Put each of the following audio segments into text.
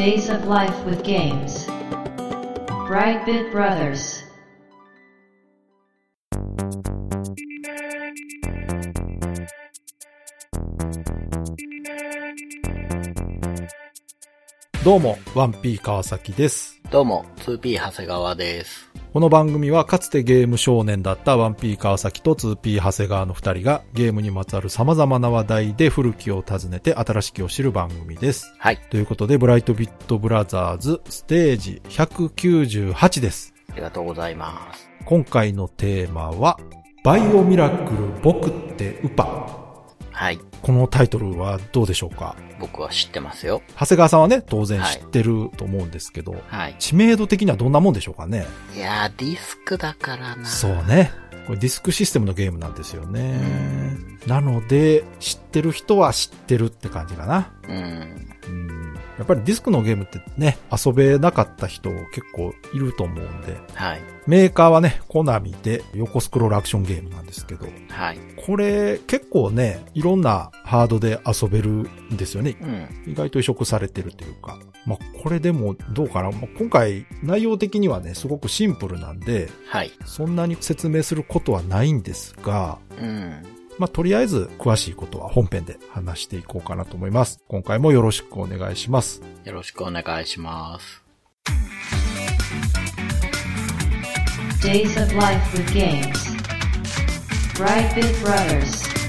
Days of Life with Games. Brightbit Brothers. どうも、1P 川崎です。どうも、2P 長谷川です。この番組はかつてゲーム少年だった 1P 川崎と 2P 長谷川の二人がゲームにまつわる様々な話題で古きを訪ねて新しきを知る番組です。はい。ということで、ブライトビットブラザーズステージ198です。ありがとうございます。今回のテーマは、バイオミラクル僕ってウパ。はい。このタイトルはどうでしょうか？僕は知ってますよ。長谷川さんはね、当然知ってると思うんですけど、はい。知名度的にはどんなもんでしょうかね？いやー、ディスクだからな。そうね。これディスクシステムのゲームなんですよね。なので、知ってる人は知ってるって感じかな。うん。うんやっぱりディスクのゲームってね、遊べなかった人結構いると思うんで、はい。メーカーはね、コナミで横スクロールアクションゲームなんですけど、はい。これ結構ね、いろんなハードで遊べるんですよね。うん。意外と移植されてるというか。まあ、これでもどうかな。まあ今回内容的にはね、すごくシンプルなんで、はい。そんなに説明することはないんですが、うん。まあ、とりあえず詳しいことは本編で話していこうかなと思います。今回もよろしくお願いします。よろしくお願いします。Days of Life with Games. Brightbit Brothers.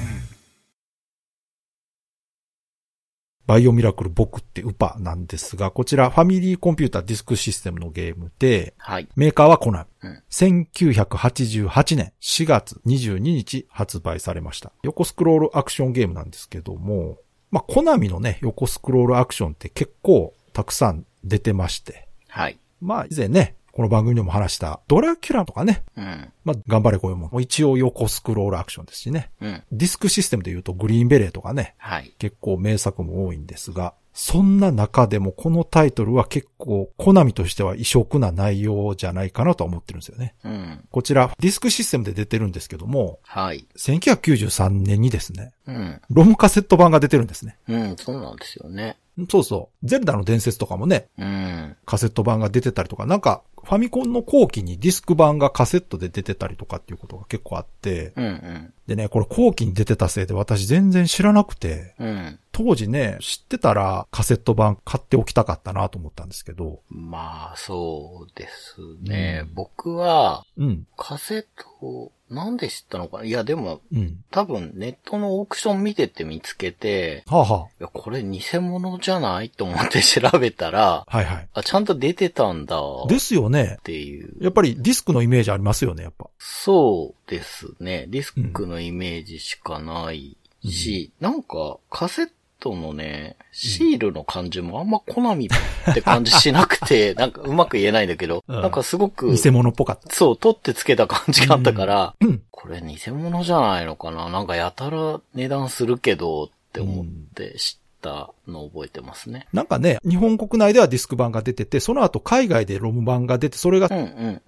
バイオミラクル僕ってウパなんですが、こちらファミリーコンピューターディスクシステムのゲームで、はい。メーカーはコナミ。うん1988年4月22日発売されました。横スクロールアクションゲームなんですけども、まあ、コナミのね、横スクロールアクションって結構たくさん出てまして、はい。まあ、以前ね、この番組でも話したドラキュラとかね、うん。まあ、頑張れこういうもん。一応横スクロールアクションですしね。うん。ディスクシステムで言うとグリーンベレーとかね、はい。結構名作も多いんですが、そんな中でもこのタイトルは結構、コナミとしては異色な内容じゃないかなとは思ってるんですよね。うん。こちら、ディスクシステムで出てるんですけども、はい。1993年にですね、うん。ロムカセット版が出てるんですね。うん。そうなんですよね。そうそう。ゼルダの伝説とかもね、うん。カセット版が出てたりとか、なんか、ファミコンの後期にディスク版がカセットで出てたりとかっていうことが結構あって、うん。うん。でね、これ後期に出てたせいで私全然知らなくて、うん。当時ね、知ってたらカセット版買っておきたかったなと思ったんですけど、まあ、そうですね。うん僕は、うん、カセットを、なんで知ったのかな？いや、でも、うん。多分ネットのオークション見てて見つけて、はあ、はいや、これ偽物じゃないと思って調べたら、あ、はいはい。あ、ちゃんと出てたんだ。っですよね。ていう。やっぱりディスクのイメージありますよね、やっぱ。そうですね。ディスクのイメージしかないし、なんかカセットのね、シールの感じもあんまコナミって感じしなくて、なんかうまく言えないんだけど、うんなんかすごく、偽物っぽかった。そう、取ってつけた感じがあったから、うん。これ偽物じゃないのかな？なんかやたら値段するけどって思って知ったのを覚えてますね。なんかね、日本国内ではディスク版が出てて、その後海外でロム版が出て、それが。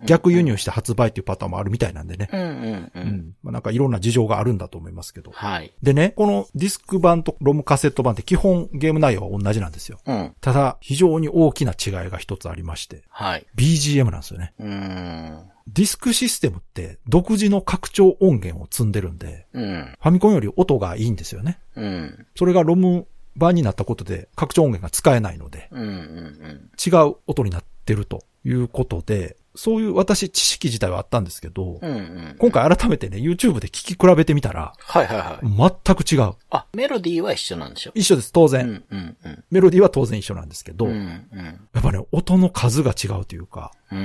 逆輸入して発売っていうパターンもあるみたいなんでね。うんうんう。うんん。まあ、なんかいろんな事情があるんだと思いますけど。はい。でね、このディスク版とロムカセット版って基本ゲーム内容は同じなんですよ。うん。ただ、非常に大きな違いが一つありまして、はい。BGM なんですよね。うーん。ディスクシステムって独自の拡張音源を積んでるんで、うん。ファミコンより音がいいんですよね。うん。それがロム版になったことで拡張音源が使えないので、うんうん違う音になってるということで、そういう私知識自体はあったんですけど、うん。うんうん。今回改めてね、YouTube で聞き比べてみたら、はいはいはい。全く違う。あ、メロディーは一緒なんでしょ？一緒です、当う然。んうんうん。メロディーは当然一緒なんですけど、うんうやん。っぱね、音の数が違うというか、う。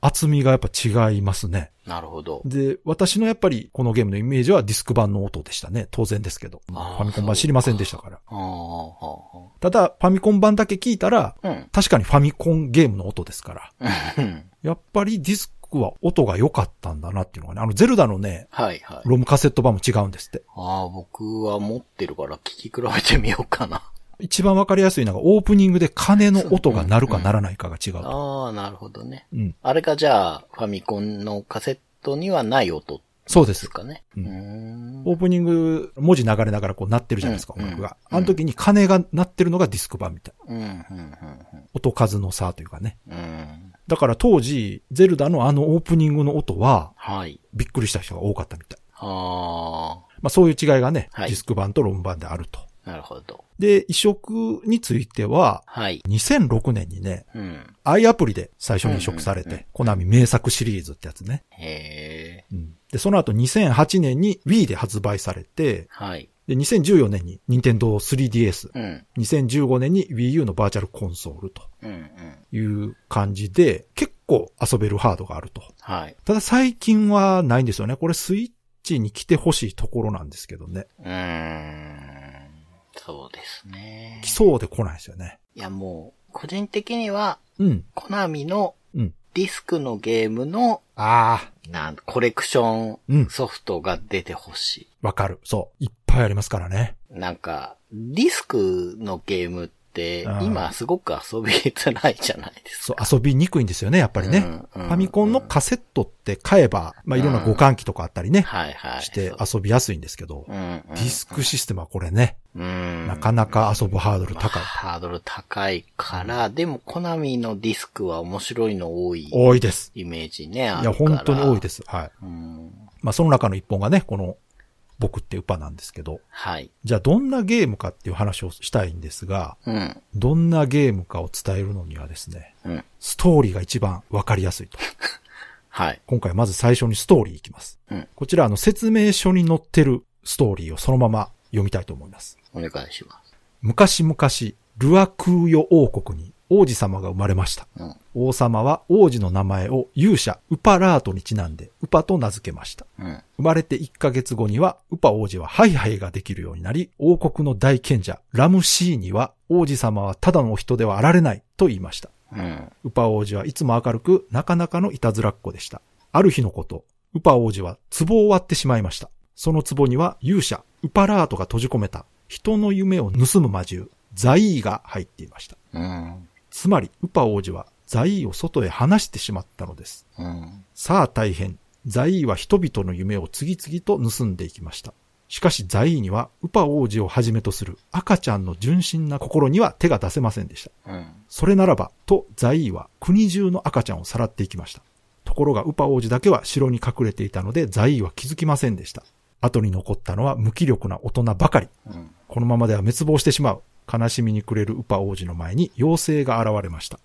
厚みがやっぱ違いますね。なるほど。で、私のやっぱりこのゲームのイメージはディスク版の音でしたね。当然ですけど。ファミコン版知りませんでしたから。ただ、ファミコン版だけ聞いたら、あ、うん。確かにファミコンゲームの音ですから。うん。やっぱりディスクは音が良かったんだなっていうのがね、あのゼルダのね、はいはい。ロムカセット版も違うんですって。ああ、僕は持ってるから聞き比べてみようかな。一番わかりやすいのがオープニングで鐘の音が鳴るか鳴らないかが違うと。ああ、なるほどね。うん。あれがじゃあ、ファミコンのカセットにはない音そうでですす。かね。ううんん。オープニング、文字流れながらこう鳴ってるじゃないですか、うん音楽が。うんあの時に鐘が鳴ってるのがディスク版みたい。うん、うん、音数の差というかね。うん。うん。だから当時、ゼルダのあのオープニングの音は、はい。びっくりした人が多かったみたい。あまあそういう違いがね、はいディスク版とロム版であると。あ、なるほど。で、移植については、はい。2006年にね、うん。i アプリで最初に移植されて、コナミ名作シリーズってやつね。へえ。うんで、その後2008年に Wii で発売されて、はい。で、2014年に Nintendo 3DS、うん。2015年に Wii U のバーチャルコンソールとうん、うん。いう感じで、結構遊べるハードがあると。はい。ただ最近はないんですよね。これスイッチに来てほしいところなんですけどね。うーん。そうですね来。そうで来ないですよね。いや、もう、個人的には、うん。コナミのうん。ディスクのゲームの、ああ、なんコレクショうんンソフトが出てほしわかる。そう。いっぱいありますからね。い。なんか、ディスクのゲームっ今すごく遊びづらいじゃないですそうか。、遊びにくいんですよね、やっぱりね。うんうんファミコンのカセットって買えば、まあ、いろんな互換機とかあったりね、はいはい。して遊びやすいんですけど、うんうんディスクシステムはこれね、うんなかなか遊ぶハードルまあ高い。ハードル高いから、でもコナミのディスクは面白いの多い多いです。イメージね、あいや。本当に多いです。はい。うん。まあ、その中の一本がね、この、僕ってウパなんですけど、はい。じゃあどんなゲームかっていう話をしたいんですが、うん。どんなゲームかを伝えるのにはですね、うん。ストーリーが一番わかりやすいと。はい。今回まず最初にストーリーいきます。うん。こちらあの説明書に載ってるストーリーをそのまま読みたいと思います。お願いします。昔々、ルアクーヨ王国に王子様が生まれました。うん。王様は王子の名前を勇者ウパラートにちなんでウパと名付けました。うん。生まれて1ヶ月後には、ウパ王子はハイハイができるようになり、王国の大賢者、ラムシーには、王子様はただの人ではあられない、と言いました。うん。ウパ王子はいつも明るく、なかなかのいたずらっ子でした。ある日のこと、ウパ王子は壺を割ってしまいました。その壺には勇者、ウパラートが閉じ込めた、人の夢を盗む魔獣、ザイーが入っていました。うん。つまり、ウパ王子はザイーを外へ放してしまったのです。うん。さあ大変。ザイーは人々の夢を次々と盗んでいきました。しかしザイーにはウパ王子をはじめとする赤ちゃんの純真な心には手が出せませんでした。うん。それならば、とザイーは国中の赤ちゃんをさらっていきました。ところがウパ王子だけは城に隠れていたのでザイーは気づきませんでした。後に残ったのは無気力な大人ばかり。うん。このままでは滅亡してしまう。悲しみに暮れるウパ王子の前に妖精が現れました。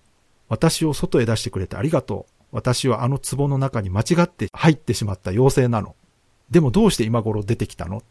私を外へ出してくれてありがとう。私はあの壺の中に間違って入ってしまった妖精なの。でもどうして今頃出てきたの？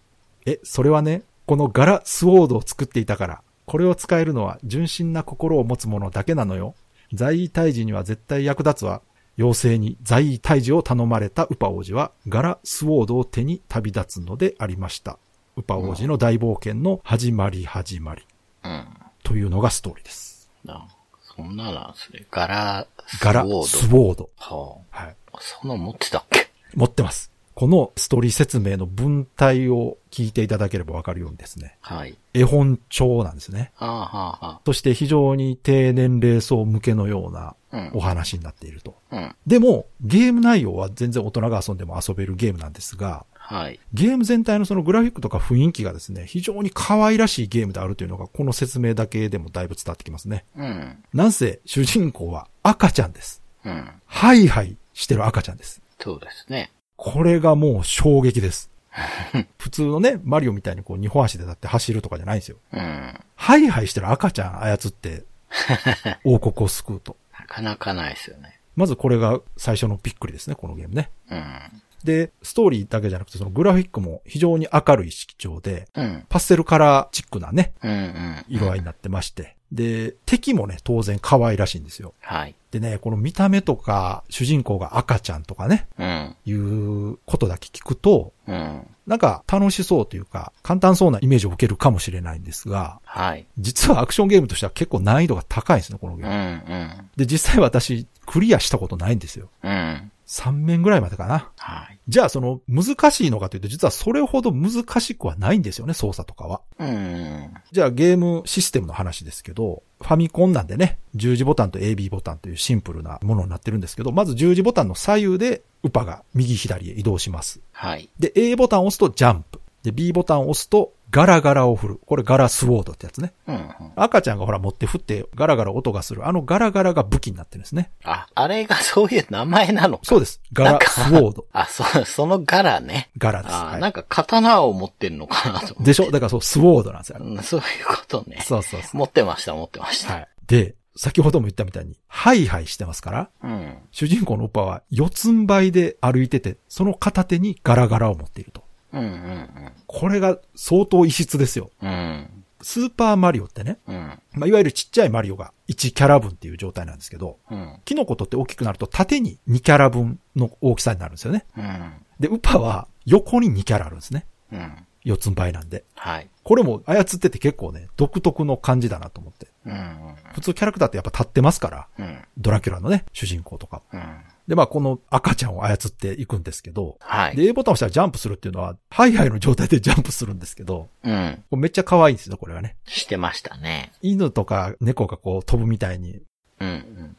え、それはね、このガラスウォードを作っていたから、これを使えるのは純真な心を持つ者だけなのよ。在位退治には絶対役立つわ。妖精に在位退治を頼まれたウパ王子はガラスウォードを手に旅立つのでありました。ウパ王子の大冒険の始まり始まりうん。というのがストーリーです。なそんななんすね。ガラスガラウォード。スウォード。ははい。あ。そんなん持ってたっけ？持ってます。このストーリー説明の文体を聞いていただければわかるようにですね。はい。絵本調なんですね。ああ、はあ、はそして非常に低年齢層向けのようなうんお話になっていると。あ。うん。でも、ゲーム内容は全然大人が遊んでも遊べるゲームなんですが、はい。ゲーム全体のそのグラフィックとか雰囲気がですね、非常に可愛らしいゲームであるというのが、この説明だけでもだいぶ伝わってきますね。うん。なんせ、主人公は赤ちゃんです。うん。ハイハイしてる赤ちゃんです。そうですね。これがもう衝撃です。普通のね、マリオみたいにこう二本足でだって走るとかじゃないんですよ。うん。ハイハイしてる赤ちゃん操って、王国を救うと。なかなかないですよね。まずこれが最初のびっくりですね、このゲームね。うん。で、ストーリーだけじゃなくて、そのグラフィックも非常に明るい色調で、うん。パステルカラーチックなね、うん。うん。色合いになってまして。で、敵もね、当然可愛らしいんですよ。はい。でね、この見た目とか、主人公が赤ちゃんとかね、うん。いうことだけ聞くと、うん。なんか楽しそうというか、簡単そうなイメージを受けるかもしれないんですが、はい。実はアクションゲームとしては結構難易度が高いんですね、このゲうーム。ん。うん。で、実際私、クリアしたことないんですよ。うん。3面ぐらいまでかな。はい。じゃあその難しいのかというと実はそれほど難しくはないんですよね、操作とかは。うん。じゃあゲームシステムの話ですけど、ファミコンなんでね、十字ボタンと AB ボタンというシンプルなものになってるんですけど、まず十字ボタンの左右でウパが右左へ移動します。はい。で、A ボタンを押すとジャンプ。で、B ボタンを押すとガラガラを振る。これガラスウォードってやつね。うんうん。赤ちゃんがほら持って振ってガラガラ音がする。あのガラガラが武器になってるんですね。あ、あれが そういう名前なのか。そうです。ガラスウォード。あ、そう、その柄ね。ガラです。あ、はいなんか刀を持ってんのかなと。でしょ？だからそう、スウォードなんですよ。うんそういうことね。そうそうそ持ってました、持ってました。う。はい。で、先ほども言ったみたいに、ハイハイしてますから、うん。主人公のウパは四つん這いで歩いてて、その片手にガラガラを持っていると。うんうんこれが相当異質ですよ。うん。うん。スーパーマリオってね、うん。まあ、いわゆるちっちゃいマリオが1キャラ分っていう状態なんですけど、うん。キノコとって大きくなると縦に2キャラ分の大きさになるんですよね。うん。で、ウパは横に2キャラあるんですね。うん。四つん這いなんで。はい。これも操ってて結構ね、独特の感じだなと思って。うん。普通キャラクターってやっぱ立ってますから、うん。ドラキュラのね、主人公とか。うん。で、まあこの赤ちゃんを操っていくんですけど、はい。で、A ボタンを押したらジャンプするっていうのは、ハイハイの状態で ジャンプするんですけど、うん。めっちゃ可愛いんですよ、これはね。してましたね。犬とか猫がこう飛ぶみたいに、うん。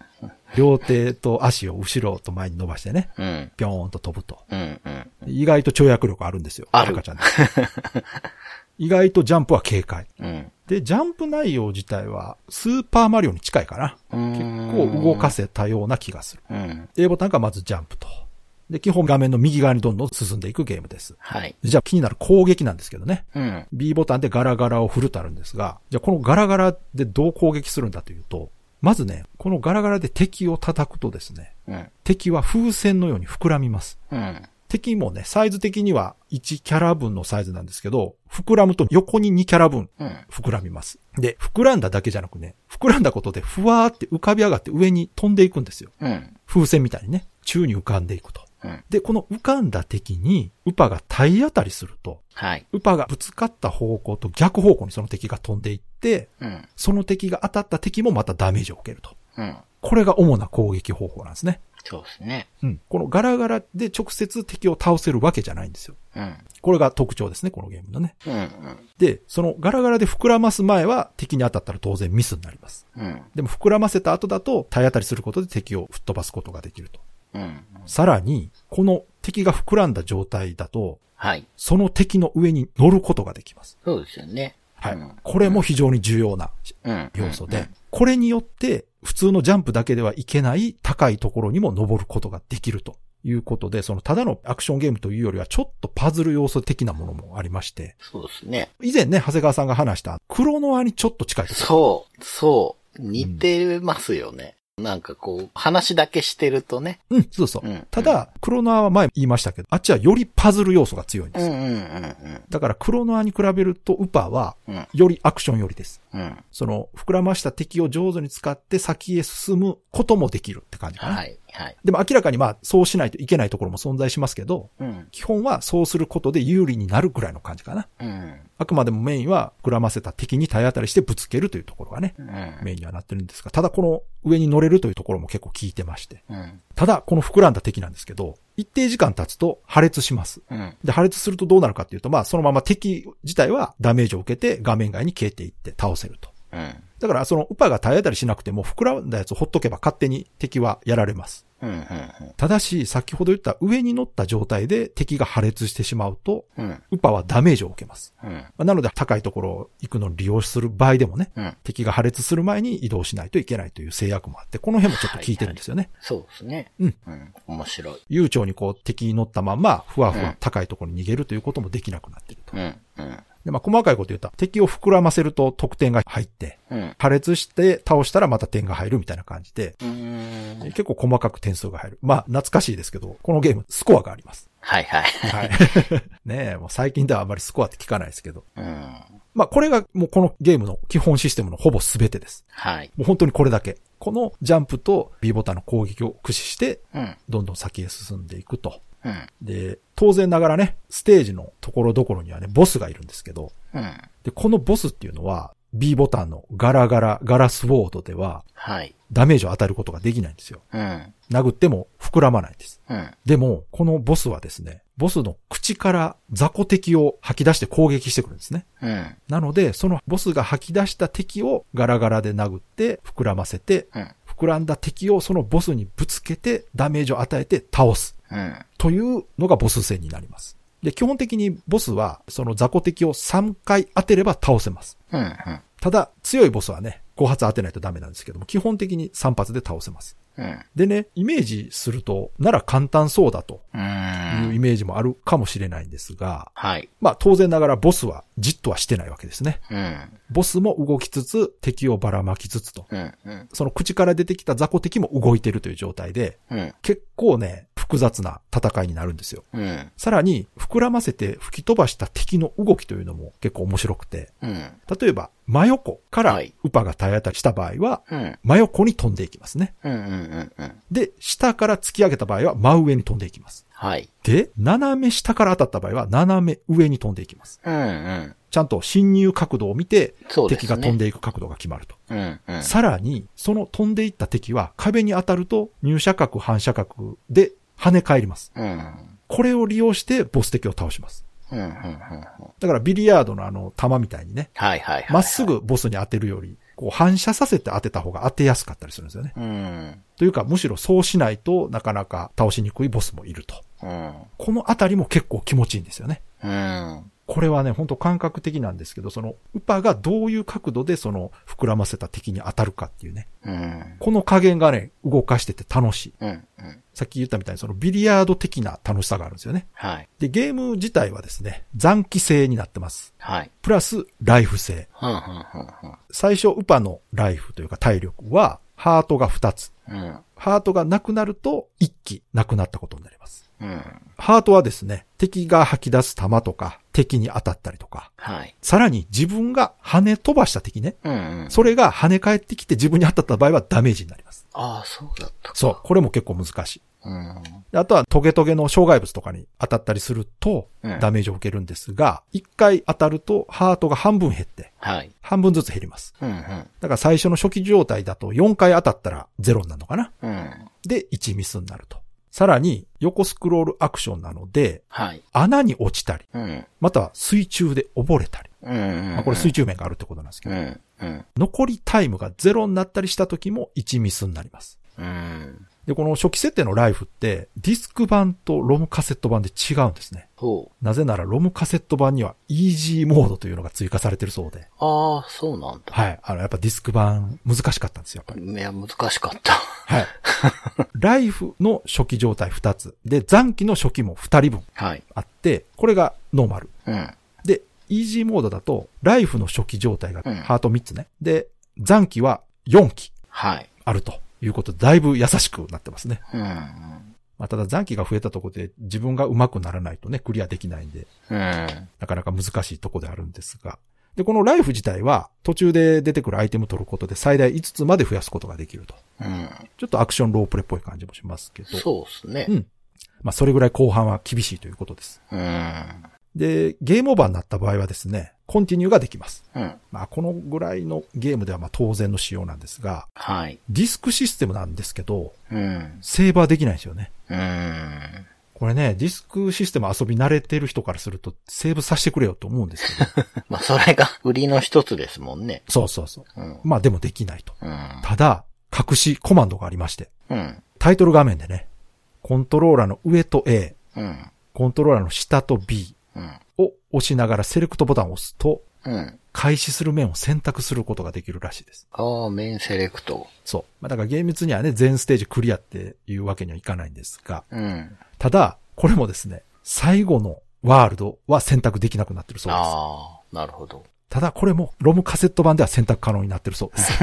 両手と足を後ろと前に伸ばしてね、うん。うん。ぴょーんと飛ぶと。うん。うん。意外と跳躍力あるんですよ。ある赤ちゃんで意外とジャンプは軽快。うん。で、ジャンプ内容自体は、スーパーマリオに近いかな。結構動かせたような気がする。うん。A ボタンがまずジャンプと。で、基本画面の右側にどんどん進んでいくゲームです。はい。じゃあ気になる攻撃なんですけどね。うん。B ボタンでガラガラを振るとあるんですが、じゃあこのガラガラでどう攻撃するんだというと、まずね、このガラガラで敵を叩くとですね、うん。敵は風船のように膨らみます。うん。敵もね、サイズ的には1キャラ分のサイズなんですけど、膨らむと横に2キャラ分うん。膨らみます。で、膨らんだだけじゃなくね、膨らんだことでふわーって浮かび上がって上に飛んでいくんですよ。うん。風船みたいにね、宙に浮かんでいくと。うん。で、この浮かんだ敵に、ウパが体当たりすると、はい。ウパがぶつかった方向と逆方向にその敵が飛んでいって、うん。その敵が当たった敵もまたダメージを受けると。うん。これが主な攻撃方法なんですね。そうですね。うん。このガラガラで直接敵を倒せるわけじゃないんですよ。うん。これが特徴ですね、このゲームのね。うん。で、そのガラガラで膨らます前は敵に当たったら当然ミスになります。うん。でも膨らませた後だと体当たりすることで敵を吹っ飛ばすことができると。うん。さらに、この敵が膨らんだ状態だと、はい。その敵の上に乗ることができます。そうですよね。はいうん。これも非常に重要なうん。要素で、これによって普通のジャンプだけではいけない高いところにも登ることができるということで、そのただのアクションゲームというよりはちょっとパズル要素的なものもありまして、そうですね。以前ね、長谷川さんが話したクロノアにちょっと近い。そう、そう。似てますよね。なんかこう、話だけしてるとね。うん、そうそう。うんただ、クロノアは前言いましたけど、あっちはよりパズル要素が強いんです。うんうんうんだからクロノアに比べるとウパはうん。よりアクション寄りです。うん。うん。その、膨らました敵を上手に使って先へ進むこともできるって感じかな。はい。はい。でも明らかにまあ、そうしないといけないところも存在しますけど、うん。基本はそうすることで有利になるぐらいの感じかな。うん。あくまでもメインは膨らませた敵に体当たりしてぶつけるというところがね、うん。メインにはなってるんですが、ただこの上に乗れるというところも結構効いてまして。うん。ただ、この膨らんだ敵なんですけど、一定時間経つと破裂します。うん。で、破裂するとどうなるかっていうと、まあ、そのまま敵自体はダメージを受けて画面外に消えていって倒せると。うん。だから、そのウパが体当たりしなくても膨らんだやつをほっとけば勝手に敵はやられます。ただし、先ほど言った上に乗った状態で敵が破裂してしまうと、うん。ウパはダメージを受けます。なので、高いところを行くのに利用する場合でもね、うん。敵が破裂する前に移動しないといけないという制約もあって、この辺もちょっと効いてるんですよね。そうですね。うん。うん。面白い。悠長にこう敵に乗ったまんま、ふわふうんわ高いところに逃げるということもできなくなっていると。で、まあ、細かいこと言ったら、敵を膨らませると得点が入って、うん。破裂して倒したらまた点が入るみたいな感じで。結構細かく点数が入る。まあ、懐かしいですけど、このゲーム、スコアがあります。はいはい。はい。ねえ、もう最近ではあまりスコアって聞かないですけど。うん。まあ、これがもうこのゲームの基本システムのほぼ全てです。はい。もう本当にこれだけ。このジャンプと B ボタンの攻撃を駆使して、うん。どんどん先へ進んでいくと。うん。で、当然ながらね、ステージのところどころにはね、ボスがいるんですけど、うん。で、このボスっていうのは、B ボタンのガラガラ、ガラスウォードでは、はい。ダメージを与えることができないんですよ。うん。殴っても膨らまないんです。うん。でも、このボスはですね、ボスの口から雑魚敵を吐き出して攻撃してくるんですね。うん。なので、そのボスが吐き出した敵をガラガラで殴って膨らませて、うん。膨らんだ敵をそのボスにぶつけてダメージを与えて倒すうん。というのがボス戦になります。で、基本的にボスはその雑魚敵を3回当てれば倒せます。うん。うん。ただ、強いボスはね、5発当てないとダメなんですけども、基本的に3発で倒せます。うん。でね、イメージすると、なら簡単そうだとう。いうんイメージもあるかもしれないんですが、はい。まあ当然ながらボスはじっとはしてないわけですね。うん。ボスも動きつつ、敵をばらまきつつと。うん。うん。その口から出てきた雑魚敵も動いてるという状態で、うん。結構ね、複雑な戦いになるんですよ。うん。さらに、膨らませて吹き飛ばした敵の動きというのも結構面白くて、うん。例えば、真横からはいウパが体当たりした場合は、うん。真横に飛んでいきますね。で、下から突き上げた場合は真上に飛んでいきます。はい。で、斜め下から当たった場合は斜め上に飛んでいきます。うん。うん。ちゃんと侵入角度を見て、ね。敵が飛んでいく角度が決まると。うん。うん。さらに、その飛んでいった敵は壁に当たると入射角、反射角で跳ね返ります。うん。これを利用してボス敵を倒します。うん。うん。うん。だからビリヤードのあの弾みたいにね、はいはいはい。まっす。ぐボスに当てるより、こう反射させて当てた方が当てやすかったりするんですよね。うん。というか、むしろそうしないとなかなか倒しにくいボスもいると。うん。このあたりも結構気持ちいいんですよね。うん。これはね、本当感覚的なんですけど、その、ウパがどういう角度でその、膨らませた敵に当たるかっていうね。うん。この加減がね、動かしてて楽しい。うん。うん。さっき言ったみたいにそのビリヤード的な楽しさがあるんですよね。はい。で、ゲーム自体はですね、残機制になってます。はい。プラス、ライフ制。ふんふんふんふん。最初、ウパのライフというか体力は、ハートが2つ。うん。ハートがなくなると、1機なくなったことになります。うん。ハートはですね、敵が吐き出す弾とか、敵に当たったりとか、はい。さらに自分が跳ね飛ばした敵ね、うんうん。それが跳ね返ってきて自分に当たった場合はダメージになります。ああ、そうだったか。そう。これも結構難しい。うん。であとはトゲトゲの障害物とかに当たったりするとうんダメージを受けるんですが、一回当たるとハートが半分減って、はい。半分ずつ減ります。うんうん。だから最初の初期状態だと4回当たったら0になるのかなうん。で、1ミスになると。さらに横スクロールアクションなので、はい。穴に落ちたり、うん。または水中で溺れたり。うんうん。まあ、これ水中面があるってことなんですけど、うん。うん。残りタイムが0になったりした時も1ミスになります。うん。で、この初期設定のライフって、ディスク版とロムカセット版で違うんですね。なぜなら、ロムカセット版には、イージーモードというのが追加されてるそうで。ああ、そうなんだ。はい。あの、やっぱディスク版、難しかったんですよ、やっぱり。いや、難しかった。はい。ライフの初期状態2つ。で、残機の初期も2人分はい。あって、これがノーマル。うん。で、イージーモードだと、ライフの初期状態がうんハート3つね。で、残機は4機はい。あるということで、だいぶ優しくなってますね。うん。まあ、ただ残機が増えたところで自分が上手くならないとね、クリアできないんで、うん。なかなか難しいとこであるんですが。で、このライフ自体は途中で出てくるアイテム取ることで最大5つまで増やすことができると。うん。ちょっとアクションロープレっぽい感じもしますけど。そうですね。うん。まあ、それぐらい後半は厳しいということです。うん。で、ゲームオーバーになった場合はですね、コンティニューができます。うん。まあ、このぐらいのゲームではまあ当然の仕様なんですが、はい。ディスクシステムなんですけど、うん。セーバーできないんですよね。うん。これね、ディスクシステム遊び慣れてる人からすると、セーブさせてくれよと思うんですけど。まあ、それが売りの一つですもんね。そうそうそう。うん。まあでもできないと。うん。ただ、隠しコマンドがありまして、うん。タイトル画面でね、コントローラーの上と A、うん。コントローラーの下と B うん。を押しながらセレクトボタンを押すと、うん。開始する面を選択することができるらしいです。ああ、メインセレクト。そう。まあ、だから厳密にはね、全ステージクリアっていうわけにはいかないんですが、うん。ただ、これもですね、最後のワールドは選択できなくなってるそうです。ああ、なるほど。ただこれもロムカセット版では選択可能になってるそうです。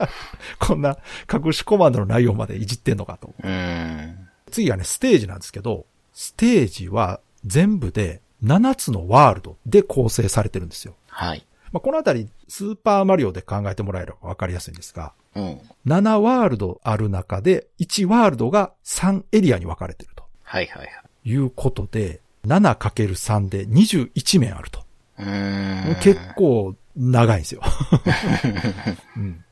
こんな隠しコマンドの内容までいじってんのかと。うん。次はね、ステージなんですけど、ステージは全部で7つのワールドで構成されてるんですよ。はい。まあ、このあたり、スーパーマリオで考えてもらえればわかりやすいんですが、うん。7ワールドある中で、1ワールドが3エリアに分かれてるとはいはいはい。いうことで、7×3 で21面あると。うーん。結構長いんですよ。うん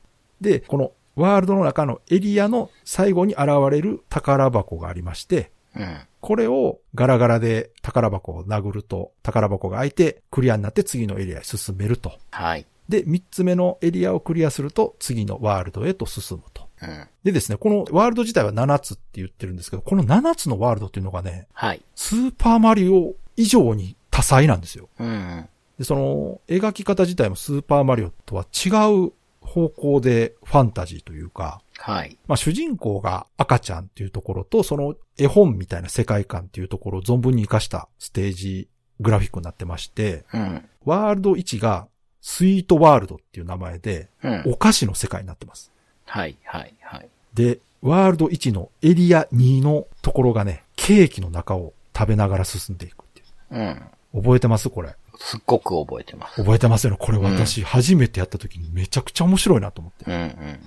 で、このワールドの中のエリアの最後に現れる宝箱がありまして、うん。これをガラガラで宝箱を殴ると宝箱が開いてクリアになって次のエリアへ進めると。はい。で、三つ目のエリアをクリアすると次のワールドへと進むと。うん。でですね、このワールド自体は7つって言ってるんですけど、この7つのワールドっていうのがね、はい。スーパーマリオ以上に多彩なんですよ。うん。で、その描き方自体もスーパーマリオとは違う方向でファンタジーというか、はい。まあ主人公が赤ちゃんっていうところと、その絵本みたいな世界観っていうところを存分に活かしたステージグラフィックになってまして、うん。ワールド1がスイートワールドっていう名前で、うん。お菓子の世界になってます。はい。はい。はい。で、ワールド1のエリア2のところがね、ケーキの中を食べながら進んでいくっていうん。う。覚えてますこれ？すっごく覚えてます。覚えてますよね。これ私初めてやった時にめちゃくちゃ面白いなと思って。うん。うん。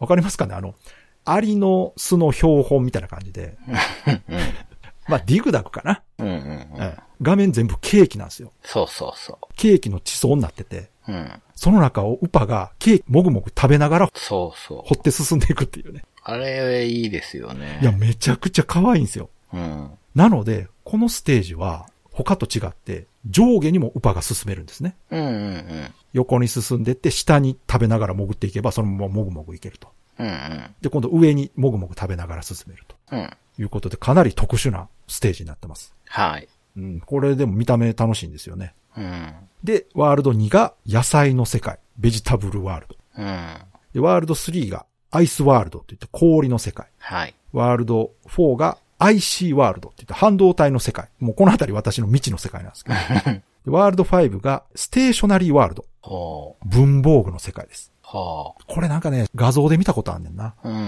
わかりますかね？あの、アリの巣の標本みたいな感じで。まあ、ディグダグかな、うん。うん。うん。うん画面全部ケーキなんですよ。そうそうそケーキの地層になってて、う。うん。その中をウパがケーキもぐもぐ食べながらそうそう。掘って進んでいくっていうね。あれ、いいですよね。いや、めちゃくちゃ可愛いんですよ。うん。なので、このステージは他と違って上下にもウパが進めるんですね。うん。うん。横に進んでって下に食べながら潜っていけばそのままもぐもぐいけると。うん。うん。で、今度上にもぐもぐ食べながら進めるとうん。いうことでかなり特殊なステージになってます。はい。うん、これでも見た目楽しいんですよね。うん。で、ワールド2が野菜の世界、ベジタブルワールド。うん。で、ワールド3がアイスワールドって言って氷の世界。はい。ワールド4が IC ワールドって言って半導体の世界。もうこのあたり私の未知の世界なんですけど。でワールド5がステーショナリーワールド。文房具の世界です。はこれなんかね、画像で見たことあんねんな。あ。うん。う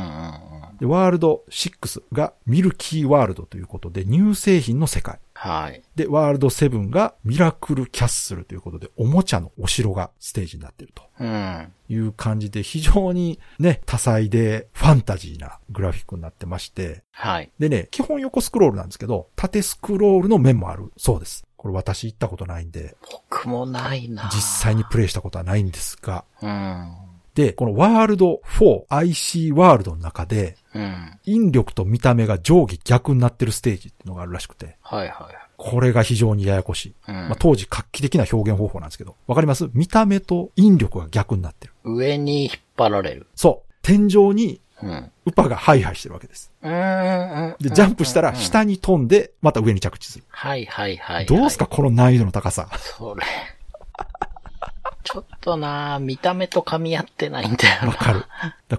ん。で、ワールド6がミルキーワールドということで乳製品の世界。はい。で、ワールド7がミラクルキャッスルということで、おもちゃのお城がステージになっているとうん。いう感じで、非常にね、多彩でファンタジーなグラフィックになってまして、はい。でね、基本横スクロールなんですけど、縦スクロールの面もあるそうです。これ私行ったことないんで、僕もないな。実際にプレイしたことはないんですが、うん。で、このワールド 4IC ワールドの中で、うん。引力と見た目が上下逆になってるステージっていうのがあるらしくて、はいはい。これが非常にややこしい。うんまあ、当時画期的な表現方法なんですけど、わかります？見た目と引力が逆になってる。上に引っ張られる。そう。天井にうん。ウパがハイハイしてるわけです。うーん。で、ジャンプしたら下に飛んで、また上に着地する。はいはいはい。どうすかこの難易度の高さ。それ。ちょっとな見た目と噛み合ってないんだよな。わかる。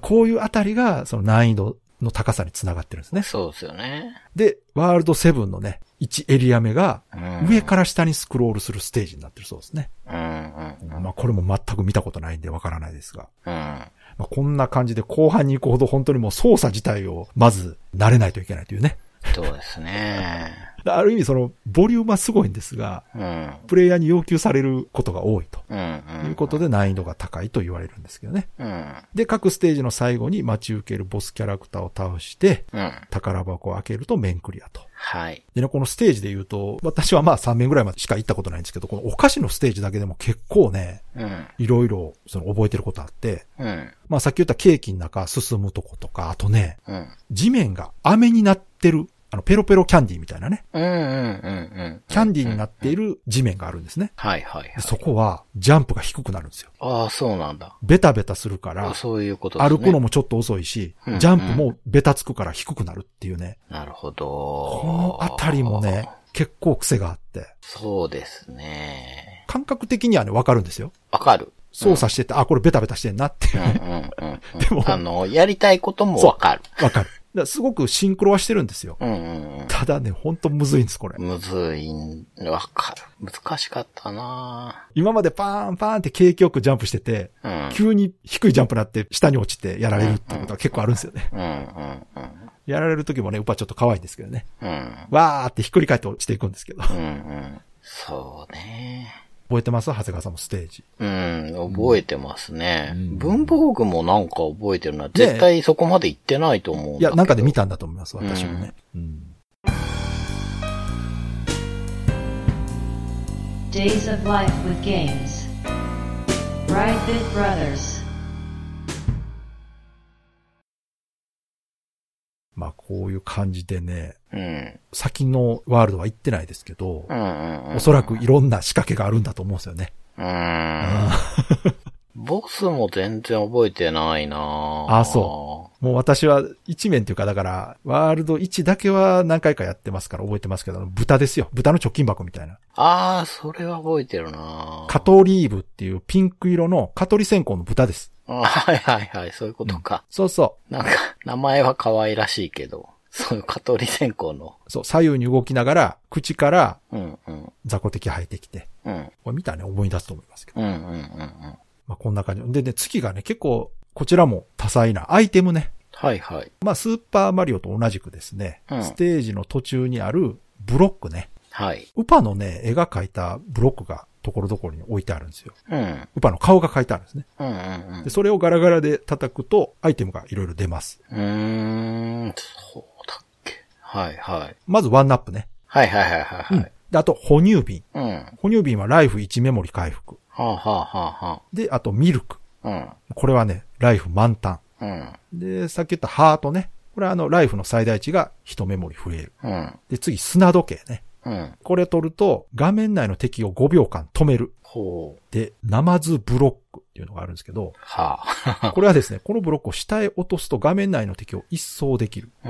こういうあたりが、その難易度の高さにつながってるんですね。そうですよね。で、ワールド7のね、1エリア目が、うん。上から下にスクロールするステージになってるそうですね。うんうんうん。まあこれも全く見たことないんでわからないですが。うん。まあ、こんな感じで後半に行くほど本当にもう操作自体をまず慣れないといけないというね。そうですね。ある意味その、ボリュームはすごいんですが、うん。プレイヤーに要求されることが多いと。いうことで難易度が高いと言われるんですけどね。うん。で、各ステージの最後に待ち受けるボスキャラクターを倒して、うん。宝箱を開けると面クリアと。はい。でね、このステージで言うと、私はまあ3面ぐらいまでしか行ったことないんですけど、このお菓子のステージだけでも結構ね、うん。いろいろその覚えてることあって、うん。まあさっき言ったケーキの中進むとことか、あとね、うん。地面が飴になってる、あの、ペロペロキャンディーみたいなね、うんうんうんうん。キャンディーになっている地面があるんですね。はいはいはいで。そこは、ジャンプが低くなるんですよ。ああ、そうなんだ。ベタベタするからあ、そういうことですね。歩くのもちょっと遅いしうん、ジャンプもベタつくから低くなるっていうね。なるほど。このあたりもね、結構癖があって、そうですね。感覚的にはね、わかるんですよ。わかる。操作してて、あ、これベタベタしてんなっていううんね。うんうんうん。でもあの、やりたいこともわかる。わかる。だすごくシンクロはしてるんですよ。うんうんうん。ただね、ほんとむずいんです、これ。むずいん、わかる。難しかったな今までパーンパーンって景気よくジャンプしてて、うん。急に低いジャンプになって下に落ちてやられるってことは結構あるんですよね。うんうんうん。やられる時もね、ウパちょっと可愛いんですけどね。うん。わーってひっくり返って落ちていくんですけど。うんうん。そうね。覚えてます？長谷川さんもステージ。うん、覚えてますね。うん文房具もなんか覚えてるな。絶対そこまで行ってないと思う。いや、なんかで見たんだと思います、私もね。うん。Days of Life with Games. Brightbit Brothers. まあこういう感じでね、うん。先のワールドは行ってないですけどう、んうんうん。おそらくいろんな仕掛けがあるんだと思うんですよね。うーん。ボスも全然覚えてないなあそもう私は一面というか、だから、ワールド1だけは何回かやってますから覚えてますけど、豚ですよ。豚の貯金箱みたいな。ああ、それは覚えてるなカトリーブっていうピンク色の蚊取り線香の豚です。あはいはいはい、そういうことか。そうそなんか、名前は可愛らしいけど、そういう蚊取り線香の。う。そう、左右に動きながら、口からうんうん。雑魚敵生えてきて。うん。これ見たらね、思い出すと思いますけど。うんうんうんうん。まあこんな感じ。でね、次がね、結構、こちらも多彩なアイテムね。はいはい。まあスーパーマリオと同じくですね、うんステージの途中にあるブロックね。はい。ウパのね、絵が描いたブロックがところどころに置いてあるんですよ。うん。ウパの顔が描いてあるんですね。うんうんうんで、。それをガラガラで叩くと、アイテムがいろいろ出ます。うーん、そうだっけ。はいはい。まずワンナップね。はいはいはいはいはい。で、あと、哺乳瓶。うん。は哺乳瓶はライフ1メモリ回復。あはあはあはで、あと、ミルク。あ。これはね、ライフ満タン。うん。うん。で、さっき言ったハートね。これはあの、ライフの最大値が1メモリ増える。うん。で、次、砂時計ね。うん。これ取ると、画面内の敵を5秒間止める。ほう。で、ナマズブロックっていうのがあるんですけど、はあ。これはですね、このブロックを下へ落とすと画面内の敵を一掃できる。ド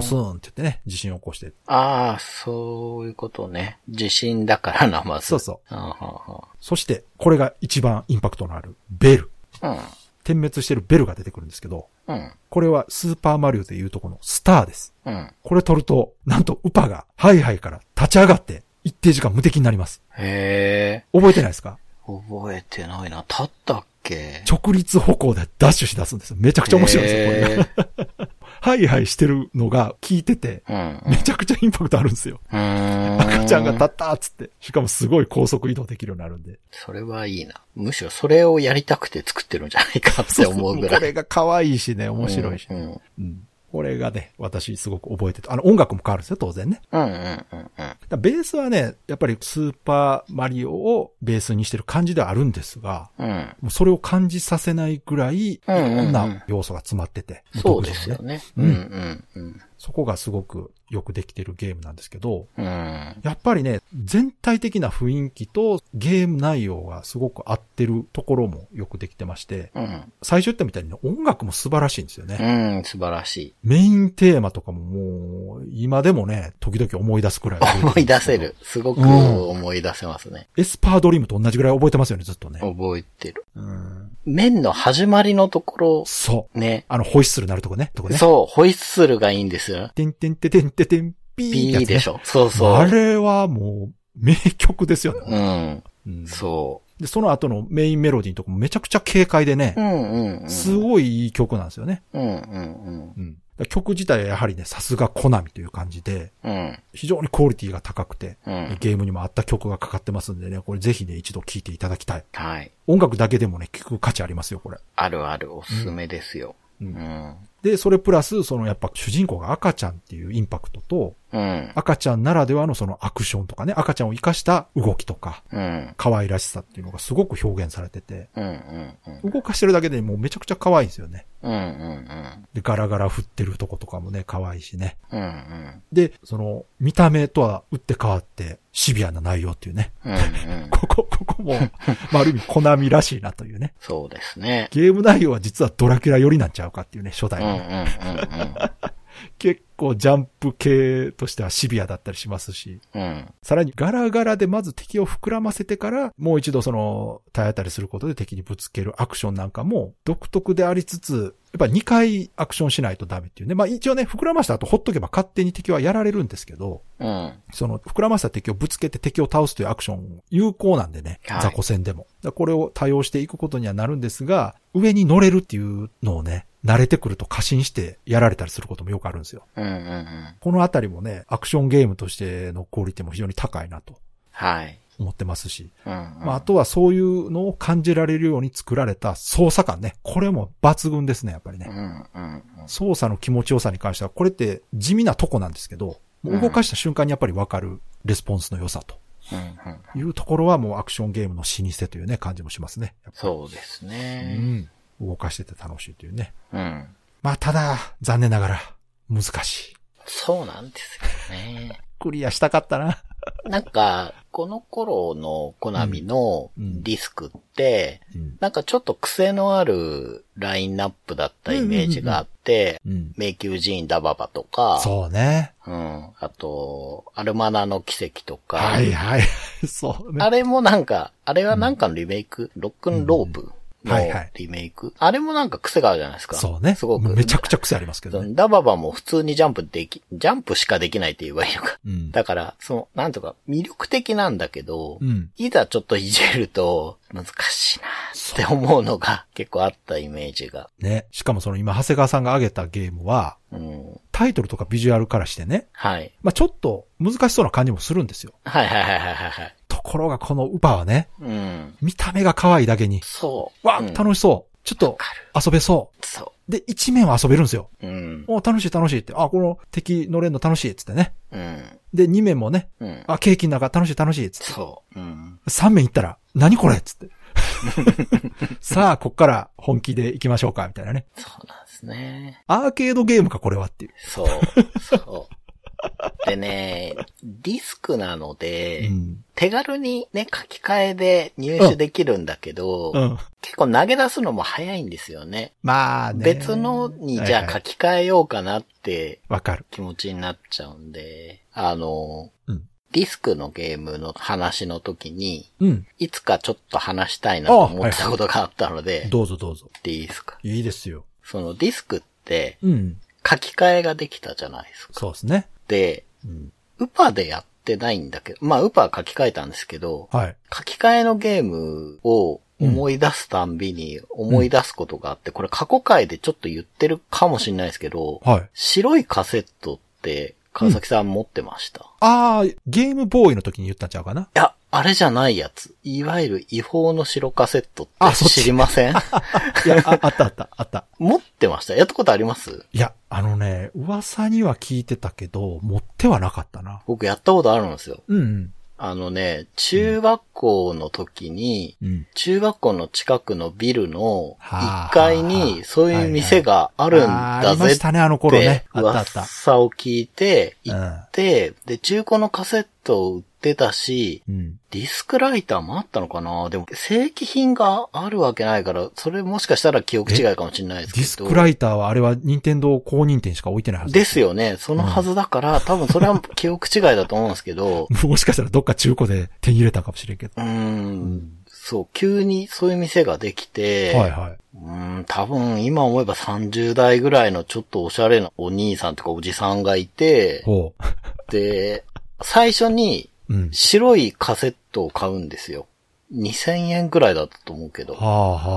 スーンって言ってね、地震を起こして。ああ、そういうことね。地震だからな、まず。そうそう。あははそして、これが一番インパクトのある、ベル。うん。点滅してるベルが出てくるんですけど、うん。これはスーパーマリオでいうとこのスターです。うん。これ取ると、なんとウパがハイハイから立ち上がって、一定時間無敵になります。へえ。覚えてないですか？覚えてないな。立ったっけ？直立歩行でダッシュし出すんですよ。めちゃくちゃ面白いですよ、これが。へハイハイしてるのが聞いてて。めちゃくちゃインパクトあるんですよ。赤ちゃんが立ったっつって。しかもすごい高速移動できるようになるんで。それはいいな。むしろそれをやりたくて作ってるんじゃないかって思うぐらい。これが可愛いしね、面白いし、うん。うんうんこれがね、私すごく覚えてて、あの音楽も変わるんですよ、当然ね。うんうんうんだからベースはね、やっぱりスーパーマリオをベースにしてる感じではあるんですが、うん。うん。もうそれを感じさせないぐらい、いうんうんうんろんな要素が詰まってて。そうですよね。ね。ううんんうんうん。そこがすごくよくできてるゲームなんですけど、うん。やっぱりね、全体的な雰囲気とゲーム内容がすごく合ってるところもよくできてまして、うん。最初言ったみたいにね音楽も素晴らしいんですよね。うん、素晴らしい。メインテーマとかももう、今でもね、時々思い出すくらい思い出せる。。すごくうん思い出せますね。エスパードリームと同じぐらい覚えてますよね、ずっとね。覚えてる。うん面の始まりのところ、そう。ね。あの、ホイッスルなるとこね。とこね。そう、ホイッスルがいいんですよ。てんてんててんててん、ピーってでしょ。そうそう。あれはもう、名曲ですよね。うん。うんそで、その後のメインメロディーのとこもめちゃくちゃ軽快でねう。う、んうんうん。すごいいい曲なんですよね。うんうんうん。曲自体はやはりね、さすがコナミという感じで、うん。うん。非常にクオリティが高くて、うん。ゲームにも合った曲がかかってますんでね、これぜひね、一度聴いていただきたい。はい。音楽だけでもね、聴く価値ありますよ、これ。あるある、おすすめですよ。ううんん。で、それプラス、そのやっぱ主人公が赤ちゃんっていうインパクトと、うん。赤ちゃんならではのそのアクションとかね、赤ちゃんを活かした動きとか、うん。可愛らしさっていうのがすごく表現されてて、うんうんうん。動かしてるだけでもうめちゃくちゃ可愛いんですよね。うんうんで、ガラガラ振ってるとことかもね、可愛いしね。うん。うんで、その、見た目とは打って変わって、シビアな内容っていうね。うん。うんうん。ここ、ここも、まあ、ある意味、コナミらしいなというね。そうですね。ゲーム内容は実はドラキュラ寄りなんちゃうかっていうね、初代うんのね、うんうん 結構ジャンプ系としてはシビアだったりしますし、うん。うん。さらにガラガラでまず敵を膨らませてから、もう一度その、体当たりすることで敵にぶつけるアクションなんかも独特でありつつ、やっぱ2回アクションしないとダメっていうね。まあ一応ね、膨らました後ほっとけば勝手に敵はやられるんですけど、うん。その膨らませた敵をぶつけて敵を倒すというアクション有効なんでね、はい雑魚戦でも。これを多用していくことにはなるんですが、上に乗れるっていうのをね、慣れてくると過信してやられたりすることもよくあるんですよ。うんうんうん。このあたりもね、アクションゲームとしてのクオリティも非常に高いなとはい。思ってますし、うんうん。まあ、あとはそういうのを感じられるように作られた操作感ね。これも抜群ですね、やっぱりね。うんうんうん。操作の気持ちよさに関しては、これって地味なとこなんですけど、動かした瞬間にやっぱりわかるレスポンスの良さと。いうところはもうアクションゲームの老舗というね、感じもしますね。そうですうね。ん。動かしてて楽しいというね。うん。まあ、ただ、残念ながら、難しい。そうなんですよね。クリアしたかったな。なんか、この頃のコナミのうんディスクって、うん。なんかちょっと癖のあるラインナップだったイメージがあって、うん。迷宮寺院ダババとか、そうね。うん。あと、アルマナの奇跡とか、はいはい。そうね。あれもなんか、あれはなんかのリメイク、ロックンロープ？のはいはいリメイク、あれもなんか癖があるじゃないですか。そうね。すごく。めちゃくちゃ癖ありますけどね。ダババも普通にジャンプでき、ジャンプしかできないって言えばいいのか。うん。だから、その、なんとか、魅力的なんだけど、うん。いざちょっといじると、難しいなって思うのが結構あったイメージが。ね。しかもその今、長谷川さんが挙げたゲームは、うん。タイトルとかビジュアルからしてね、はい。まあちょっと難しそうな感じもするんですよ。はいはいはいはいはいはい。ところがこのウパはね、うん。見た目が可愛いだけに、そう。わ、うん楽しそう。ちょっとか遊べそ。そうで、一面は遊べるんですよ。う。うん。お楽しい楽しいって。あ、この敵乗れんの楽しいっつってね。うん。で、二面もね、うん。あ、ケーキの中楽しい楽しいっつって。そう。うん。三面行ったら、何これっつって。さあ、こっから本気で行きましょうか、みたいなね。そうなんですね。アーケードゲームか、これはっていう。そう。そう。でね、ディスクなので、うん。手軽にね、書き換えで入手できるんだけど、うん。結構投げ出すのも早いんですよね。まあね。別のにじゃあ書き。き換えようかなってわかる。気持ちになっちゃうんで、あの、うんディスクのゲームの話の時に、うん。いつかちょっと話したいなと思ってたことがあったので、どうぞどうぞ。でいいですか？いいですよ。そのディスクってうん。書き換えができたじゃないですか。そうですね。で、うん。ウパでやってないんだけど、まあウパは書き換えたんですけど、はい。書き換えのゲームを思い出すたんびに思い出すことがあって、これ過去回でちょっと言ってるかもしれないですけど、はい。白いカセットって川崎さん持ってました、いああ、ゲームボーイの時に言ったんちゃうかな？や、あれじゃないやつ。いわゆる違法の白カセットって知りません？いや、ああったあった、あった。持ってました？やったことあります？いや、あのね、噂には聞いてたけど、持ってはなかったな。僕やったことあるんですよ。うんうん。あのね、中学校の時に、うん。中学校の近くのビルのはあ1階にそういう店があるんだぜっりましたね、あの頃てね。あったあった。噂を聞いて行うんって、で、中古のカセットを売ってたし、うん。ディスクライターもあったのかな？でも、正規品があるわけないから、それもしかしたら記憶違いかもしれないですけど。ディスクライターはあれは任天堂公認店しか置いてないはず。ですよね。そのはずだから、多分それは記憶違いだと思うんですけど、もしかしたらどっか中古で手に入れたかもしれんけど。うーん、そう、急にそういう店ができて、はいはい。うーん、多分今思えば30代ぐらいのちょっとおしゃれなお兄さんとかおじさんがいて、ほで、最初にう。うん。白いカセットを買うんですよ。2000円ぐらいだったと思うけどは。あは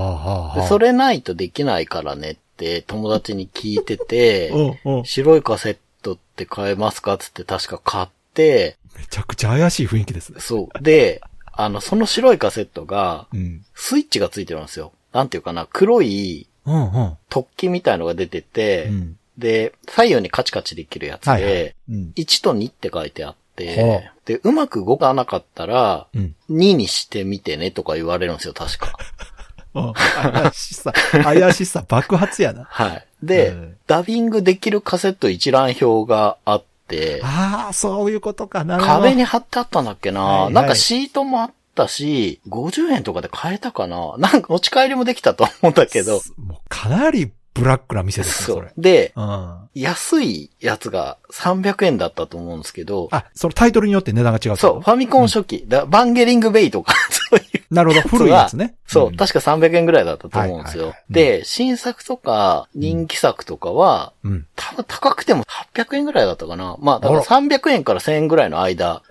あはあそれないとできないからねって友達に聞いてて、うんうん。白いカセットって買えますかつって確か買って、めちゃくちゃ怪しい雰囲気ですね。そう。で、あの、その白いカセットが、うん。スイッチがついてるんですよ。なんていうかな、黒いうんうん。突起みたいのが出てて、うん。で、左右にカチカチできるやつで、はいはい。うん。1と2って書いてあっはて、で、うまく動かなかったら、うん。2にしてみてねとか言われるんですよ、確か。うん怪しさ、怪しさ爆発やな。はい。で、うんダビングできるカセット一覧表があって、ああ、そういうことかな。壁に貼ってあったんだっけな、はいはいなんかシートもあったし、50円とかで買えたかななんか持ち帰りもできたと思うんだけど。もうかなりブラックな店ですね、それ。。で、うん。安いやつが300円だったと思うんですけど、あ、そのタイトルによって値段が違うそう、ファミコン初期、だバンゲリングベイとか、そういうなるほど、古いやつね。そう、ん確か300円ぐらいだったと思うんですよ。はいはいはいで、新作とか人気作とかは、うん。多分高くても800円ぐらいだったかな。まあ、だからあら300円から1000円ぐらいの間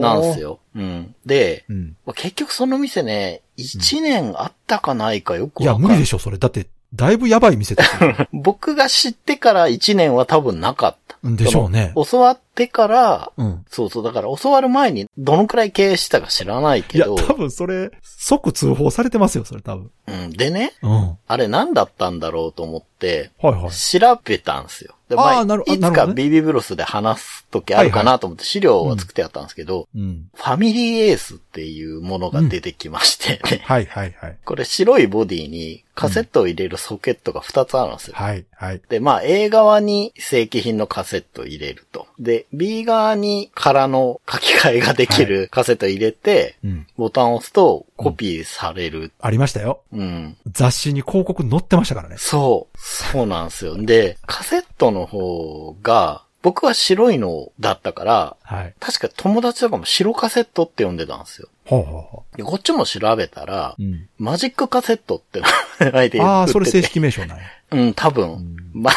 なんです。よ。うん。で、うん。まあ結局その店ね、1年あったかないかよくいや、わかんない。無理でしょ、それ。だって、だいぶやばい店ですよ。僕が知ってから1年は多分なかった。うんでしょうね教わっってから、うん。そうそう、だから教わる前にどのくらい経営したか知らないいや、けど、多分それ、即通報されてますよ、それ多分。うん、でね、うん。はあれ何だったんだろうと思って、いはい。調べたんですよ。で、まあ、なるあいつかなるほどね BB ブロスで話す時あるかなと思って資料は作ってやったんですけど、うん。ファミリーエースっていうものが出てきまして、ねはいはいはい。これ白いボディにカセットを入れるソケットが2つあるんですよ。はいはい。で、まあ A 側に正規品のカセットを入れると。で、B 側に空の書き換えができるカセットを入れて、うん。ボタンを押すとコピーされる。ありましたよ。うん。雑誌に広告載ってましたからね。そう。そうなんですよ。で、カセットの方が、僕は白いのだったから、はい。確か友達とかも白カセットって呼んでたんですよ。ほうほうほで、こっちも調べたら、う。うん。マジックカセットって名前で。ああ、それ正式名称なんや。うん、多分、ま、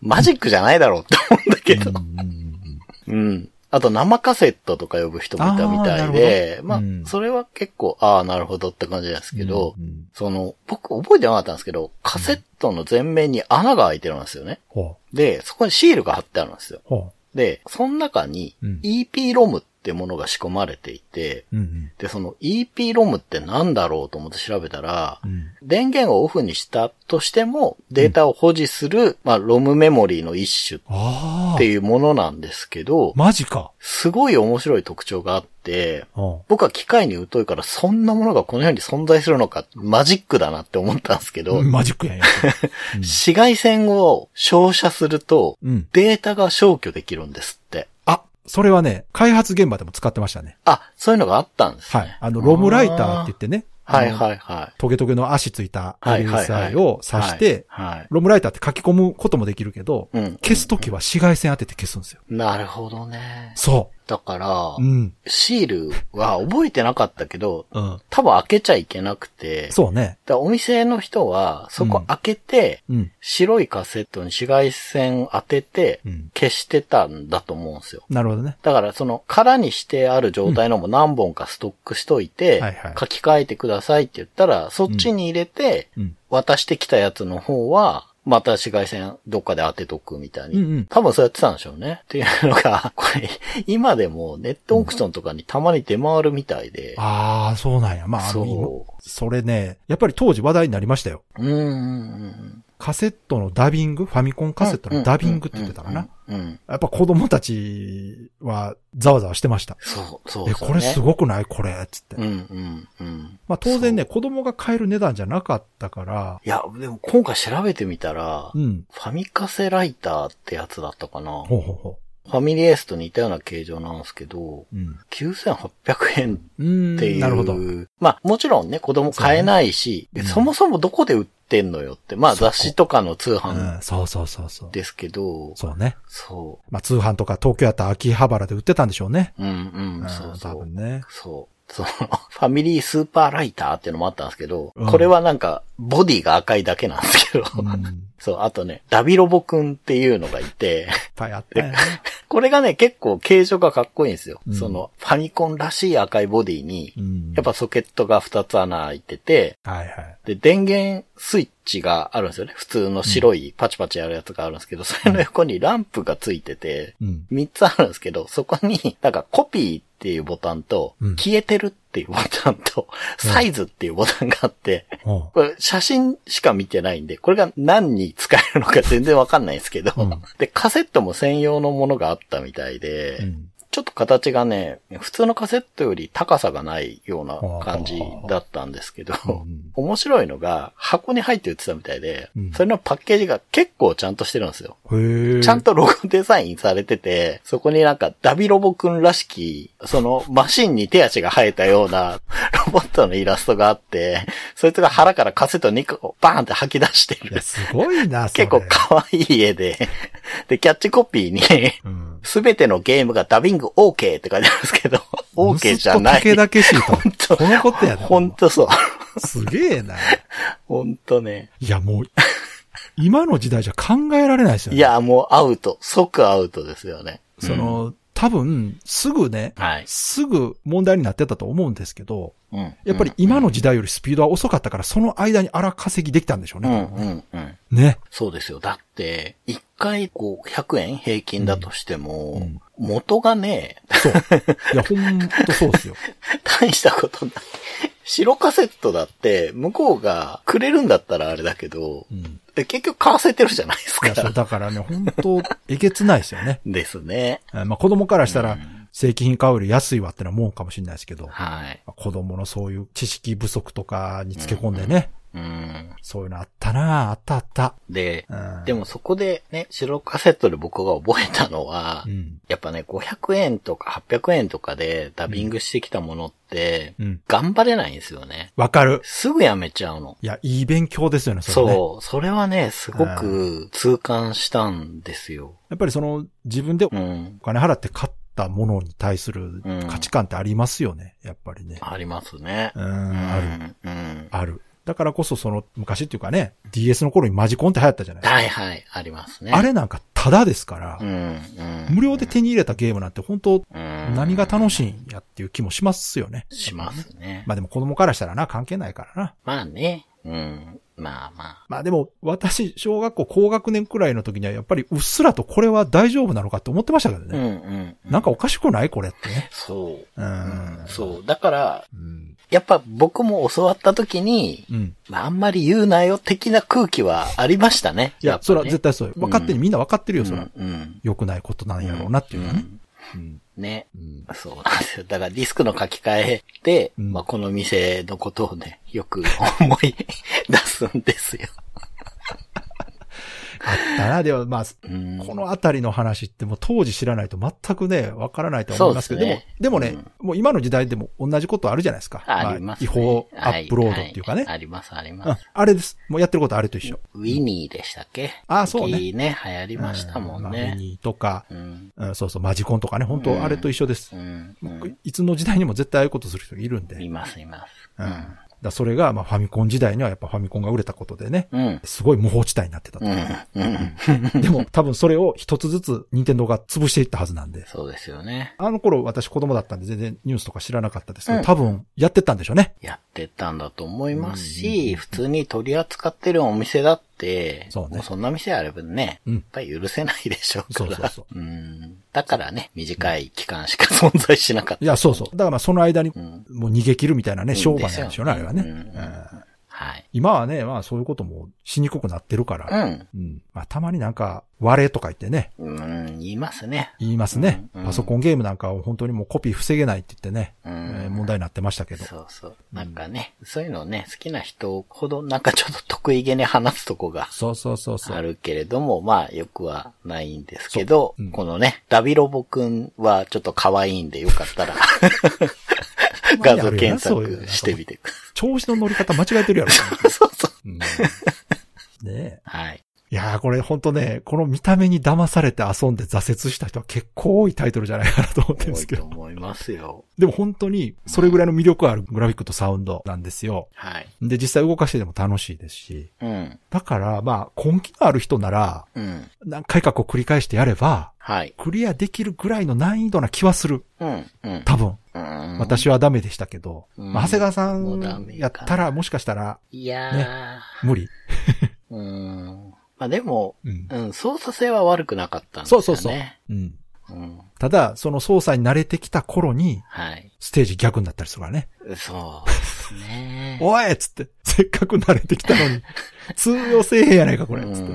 マジックじゃないだろうって思うんだけど。うんうんうん。あと生カセットとか呼ぶ人もいたみたいでまあうん、それは結構、ああ、なるほどって感じなんですけど、うんうん。その、僕覚えてなかったんですけど、カセットの前面に穴が開いてるんですよね。ほで、そこにシールが貼ってあるんですよ。で、その中にうん。EP ロムってものが仕込まれていて、う。うんで、その EP ロムって何だろうと思って調べたら、うん。うん。電源をオフにしたとしても、データを保持する、まあ、ロムメモリーの一種。っていうものなんですけど、マジか。すごい面白い特徴があって、うん。僕は機械に疎いからそんなものがこの世に存在するのか、マジックだなって思ったんですけど、マジックやんや。うん紫外線を照射すると、うん。データが消去できるんですって。あ、それはね、開発現場でも使ってましたね。あ、そういうのがあったんですね。はい。あの、ロムライターって言ってね。はいい。はいはい。トゲトゲの足ついたはいはいはい LSI を挿して、はい。はいロムライターって書き込むこともできるけど、うん。消すときは紫外線当てて消すんですよ。なるほどね。そだから、う。うん。シールは覚えてなかったけど、うん。多分開けちゃいけなくて、そうね。だお店の人は、そこ開けて、うん。白いカセットに紫外線当ててう、ん。消してたんだと思うんですよ。なるほどね。だから、その、空にしてある状態のも何本かストックしといて、はいはい書き換えてくださいって言ったら、そっちに入れて、うん。渡してきたやつの方は、また紫外線どっかで当てとくみたいに。うんうん多分そうやってたんでしょうね。っていうのが、これ、今でもネットオークションとかにたまに出回るみたいで。ああ、そうなんや。まあ、あの、今そそれね、やっぱり当時話題になりましたよ。う。うんうんうん。カセットのダビング、ファミコンカセットのダビングって言ってたかな。やっぱ子供たちはざわざわしてました。そう、そうえ、そう、ね。これすごくない？これ、つって。うんうんうん。まあ当然ね、子供が買える値段じゃなかったから、いや、でも今回調べてみたら、うん。ファミカセライターってやつだったかな。ほうほうほファミリーエースと似たような形状なんですけど、う。うん。9800円。っていう。なるほど。まあ、もちろんね、子供買えないし、そうねうんそもそもどこで売ってんのよって、まあ雑誌とかの通う販ん、そうそうそうそう。ですけど、そうね。そまあ通販とか東京やったら秋葉原で売ってたんでしょうね。う。うんうん、んそうそう。多分ね。そう。その、ファミリースーパーライターっていうのもあったんですけど、うんこれはなんか、ボディが赤いだけなんですけど、そう、あとね、ダビロボくんっていうのがいて、ぱいあったよね。これがね、結構形状がかっこいいんですよ。うんその、ファミコンらしい赤いボディに、うん。やっぱソケットが2つ穴開いてて、はいはい。で、電源スイッチがあるんですよね。普通の白いパチパチやるやつがあるんですけど、それの横にランプがついてて、うん。3つあるんですけど、そこに、なんかコピーっていうボタンと、うん消えてるっていうボタンと、サイズっていうボタンがあって、ほこれ写真しか見てないんで、これが何に使えるのか全然わかんないんですけど、うんで、カセットも専用のものがあったみたいで、う。うん。ちょっと形がね、普通のカセットより高さがないような感じだったんですけど、うん面白いのが箱に入って売ってたみたいで、うんそれのパッケージが結構ちゃんとしてるんですよ。ちゃんとロゴデザインされてて、そこになんかダビロボくんらしき、そのマシンに手足が生えたような ロボットのイラストがあって、そいつが腹からカセット2個バーンって吐き出してる。すごいな、結構可愛い絵で、で、キャッチコピーに、うん。すべてのゲームがダビング OK って書いてあるんですけど、OK じゃない。武田ケシー本と。当このことやね。ほんとそう。すげえな。ほんとね。いや、もう、今の時代じゃ考えられないですよね。い、や、もうアウト。即アウトですよね。その、多分、すぐね、はい。すぐ問題になってたと思うんですけど、うん。やっぱり今の時代よりスピードは遅かったから、その間に荒稼ぎできたんでしょううん、ね。うん、うん。ね。そうですよ。だって、一回こう、100円平均だとしても、うん元がね、そう。いや、ほんとそうですよ。大したことない。白カセットだって、向こうがくれるんだったらあれだけど、うん。え結局買わせてるじゃないですいや、そう、か。だからね、本当えげつないですよね。ですね。えーまあ子供からしたらうん、正規品買うより安いわってのはもんかもしれないですけど、はい。まあ子供のそういう知識不足とかにつけ込んでね、うん。そういうのあったなあったあった。で、うん。でもそこでね、白カセットで僕が覚えたのは、うん。やっぱね、500円とか800円とかでダビングしてきたものって、うん。頑張れないんですよね。わかる。すぐやめちゃうの。いや、いい勉強ですよね、それね。そう。それはね、すごく痛感したんですよ。やっぱりその、自分でおうん。金払って買ったものに対するうん価値観ってありますよね、やっぱりね。ありますね。うん、うんある。うん。ある。だからこそその、昔っていうかね、DS の頃にマジコンって流行ったじゃないですか。はいはい、ありますね。あれなんかタダですからう、ん、うん。無料で手に入れたゲームなんて本当うん何が楽しいんやっていう気もしますよね。しますね。まあでも子供からしたらな、関係ないからな。まあね。うん。まあまあ。まあでも、私、小学校高学年くらいの時にはやっぱりうっすらとこれは大丈夫なのかって思ってましたけどうん、ね。うん。なんかおかしくないこれってね。そう。ううんん。そう。だから、うん。やっぱ僕も教わった時に、うん。まあ、あんまり言うなよ的な空気はありましたね。いや、っぱねそれは絶対そうよ。分かってる、みんな分かってるよ、それは。うん、うん。良くないことなんやろうなっていうのはね。んうん。ね。うん。そうなんですよ。だからディスクの書き換えで、うんまあこの店のことをね、よく思い出すんですよ。あったな、でもまあ、うんこのあたりの話ってもう当時知らないと全くね、わからないと思いますけど、ですねでも、でもね、もう今の時代でも同じことあるじゃないですか。ありますね。違法アップロードっていうかね。ははあります、ありうんます。あれです。もうやってることあれと一緒。ウィニーでしたっけ？あそうね時ね、流行りましたもんまあね。ミニとか、うん。うん、そうそう、マジコンとかね、本うん当あれと一緒です。うんいつの時代にも絶対ああいうことする人いるんで。います、います。うん。だそれが、まあファミコン時代にはやっぱファミコンが売れたことでね、うん。うん。すごい無法地帯になってたと。うん。うん。でも多分それを一つずつ任天堂が潰していったはずなんで。そうですよね。あの頃私子供だったんで全然ニュースとか知らなかったですけど、うん多分やってったんでしょうね。やってたんだと思いますし、普通に取り扱ってるお店だって、そうね。もそんな店あればね、うん。やっぱり許せないでしょうから。そうそうそう。ん。だからね、短い期間しか存在しなかった。いや、そうそう。だからまあその間にうん。もう逃げ切るみたいなね、うん。商売なんでしょうね、あれはね。うん。うんはい。今はね、まあそういうこともしにくくなってるから。うん。うん。まあたまになんか、割れとか言ってね、うん、言いますね。言いますね。うんパソコンゲームなんかを本当にもうコピー防げないって言ってね、うんえー問題になってましたけど。そうそう。なんかね、そういうのね、好きな人ほどなんかちょっと得意げに話すとこがそうそうそうそう。あるけれども、まあよくはないんですけど、うんこのね、ダビロボくんはちょっと可愛いんでよかったら、画像検索してみて調子の乗り方間違えてるやろ。い。そうそう。うんねえ。はい。いやーこれ本当ね、この見た目に騙されて遊んで挫折した人は結構多いタイトルじゃないかなと思ってるんで多いすけど。と思いますよ。でも本当に、それぐらいの魅力あるグラフィックとサウンドなんですよ。はい。で、実際動かしてでも楽しいですし。うん。だから、まあ、根気のある人なら、うん。何回かこう繰り返してやれば、はい。クリアできるぐらいの難易度な気はする。うん。うん。多分。うん私はダメでしたけど。うんまあ、長谷川さんやったら、もしかしたら、いや無理。ー。うん。まあでも、うん。うん、操作性は悪くなかったんですよね。そうそうそう。うん。うん。ただ、その操作に慣れてきた頃に、はい。ステージ逆になったりするからね。そうですね。おいっつって、せっかく慣れてきたのに、通用せえへんやないか、これ。つって。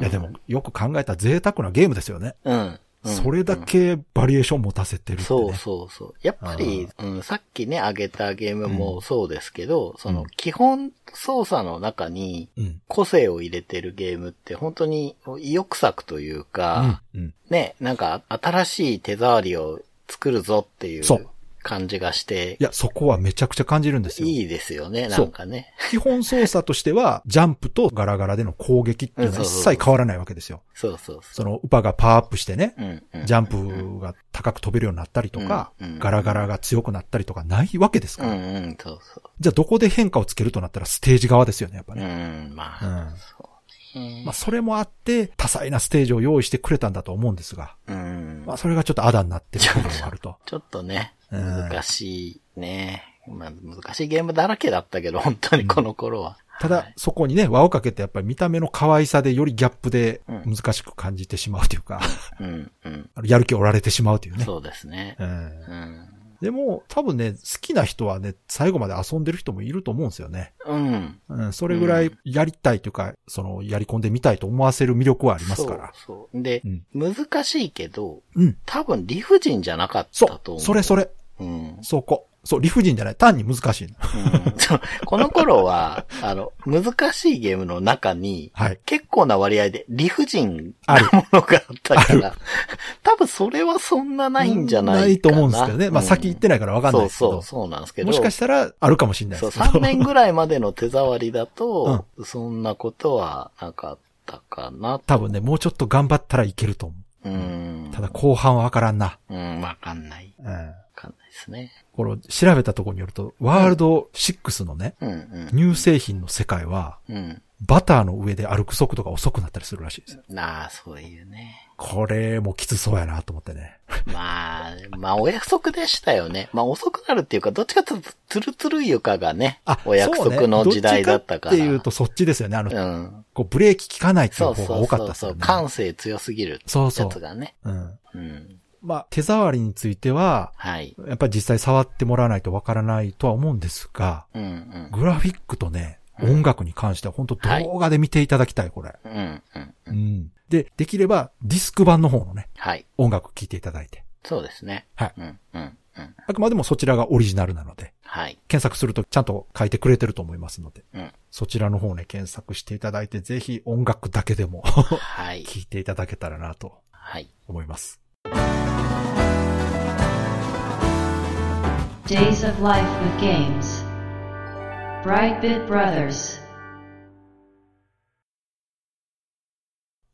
いや、でも、よく考えたら贅沢なゲームですよね。うん。うんそれだけバリエーション持たせてるって、ね。そうそうそう。やっぱり、うん、さっきね、挙げたゲームもそうですけど、その基本操作の中にうん。個性を入れてるゲームって本当に意欲作といううんか、。うん。ね、なんか新しい手触りを作るぞっていうそう感じがしてい、や、そこはめちゃくちゃ感じるんですよ。いいですよね、なんかね。基本操作としては、ジャンプとガラガラでの攻撃っていうのは一切変わらないわけですよ。そうそうそその、ウパがパワーアップしてね、う。うんうんジャンプが高く飛べるようになったりとか、うんうんガラガラが強くなったりとかないわけですから。うんうん、そうそじゃあどこで変化をつけるとなったらステージ側ですよね、やっぱう。ね。うん、まうんあ、そうね。まあそれもあって、多彩なステージを用意してくれたんだと思うんですが、うんまあそれがちょっとあだになってる部分があると。ちょっとね、うん難しいね。まあ、難しいゲームだらけだったけど、本当にこの頃は。ただ、そこにね、輪をかけてやっぱり見た目の可愛さでよりギャップでうん難しく感じてしまうというか、うん、うん。やる気折られてしまうというね。そうですね。うんうん。でも、多分ね、好きな人はね、最後まで遊んでる人もいると思うんですよね。うん。うん、それぐらいやりたいというか、その、やり込んでみたいと思わせる魅力はありますから。そうそう。で、うん難しいけど、うん。多分理不尽じゃなかったそう、と思う。それそれ、うん。そこ。そう、理不尽じゃない。単に難しいこの頃は、あの、難しいゲームの中に、はい。結構な割合で理不尽あるなものがあったかあら、多分それはそんなないんじゃないかな。ないと思うんですけどね。まあ、うん先行ってないからわかんないですけど。そうそう、そうなんですけど。もしかしたら、あるかもしれないそう、ですけど。3年ぐらいまでの手触りだと、そんなことはなかったかな。多分ね、もうちょっと頑張ったらいけると思う。うん。ただ、後半はわからんな。うん、わかんない。うん。ですね。これ、調べたところによると、ワールド6のね、うん、うん。乳製品の世界は、うん。バターの上で歩く速度が遅くなったりするらしいです。なあ、そういうね。これもきつそうやなと思ってね。まあ、まあ、お約束でしたよね。まあ、遅くなるっていうか、どっちかというと、ツルツル床がね、お約束の時代だったから。そうねどっていうとそっちですよね。あの、うん。こうブレーキ効かないっていそうう方が多かっそうそうそう。たですよね。感性強すぎるそうそうやつがね。うん。うん。まあ、手触りについては、はい。やっぱり実際触ってもらわないとわからないとは思うんですが、うんうん。グラフィックとね、うん音楽に関しては本当動画で見ていただきたい、これ。うんうん。で、できればディスク版の方のね、はい。音楽聴いていただいて。そうですね。はい。うんうんうん。あくまでもそちらがオリジナルなので、はい。検索するとちゃんと書いてくれてると思いますので、うん。そちらの方ね、検索していただいて、ぜひ音楽だけでもはい。聴いていただけたらなとはい。思います。Days of Life with Games. Brightbit Brothers.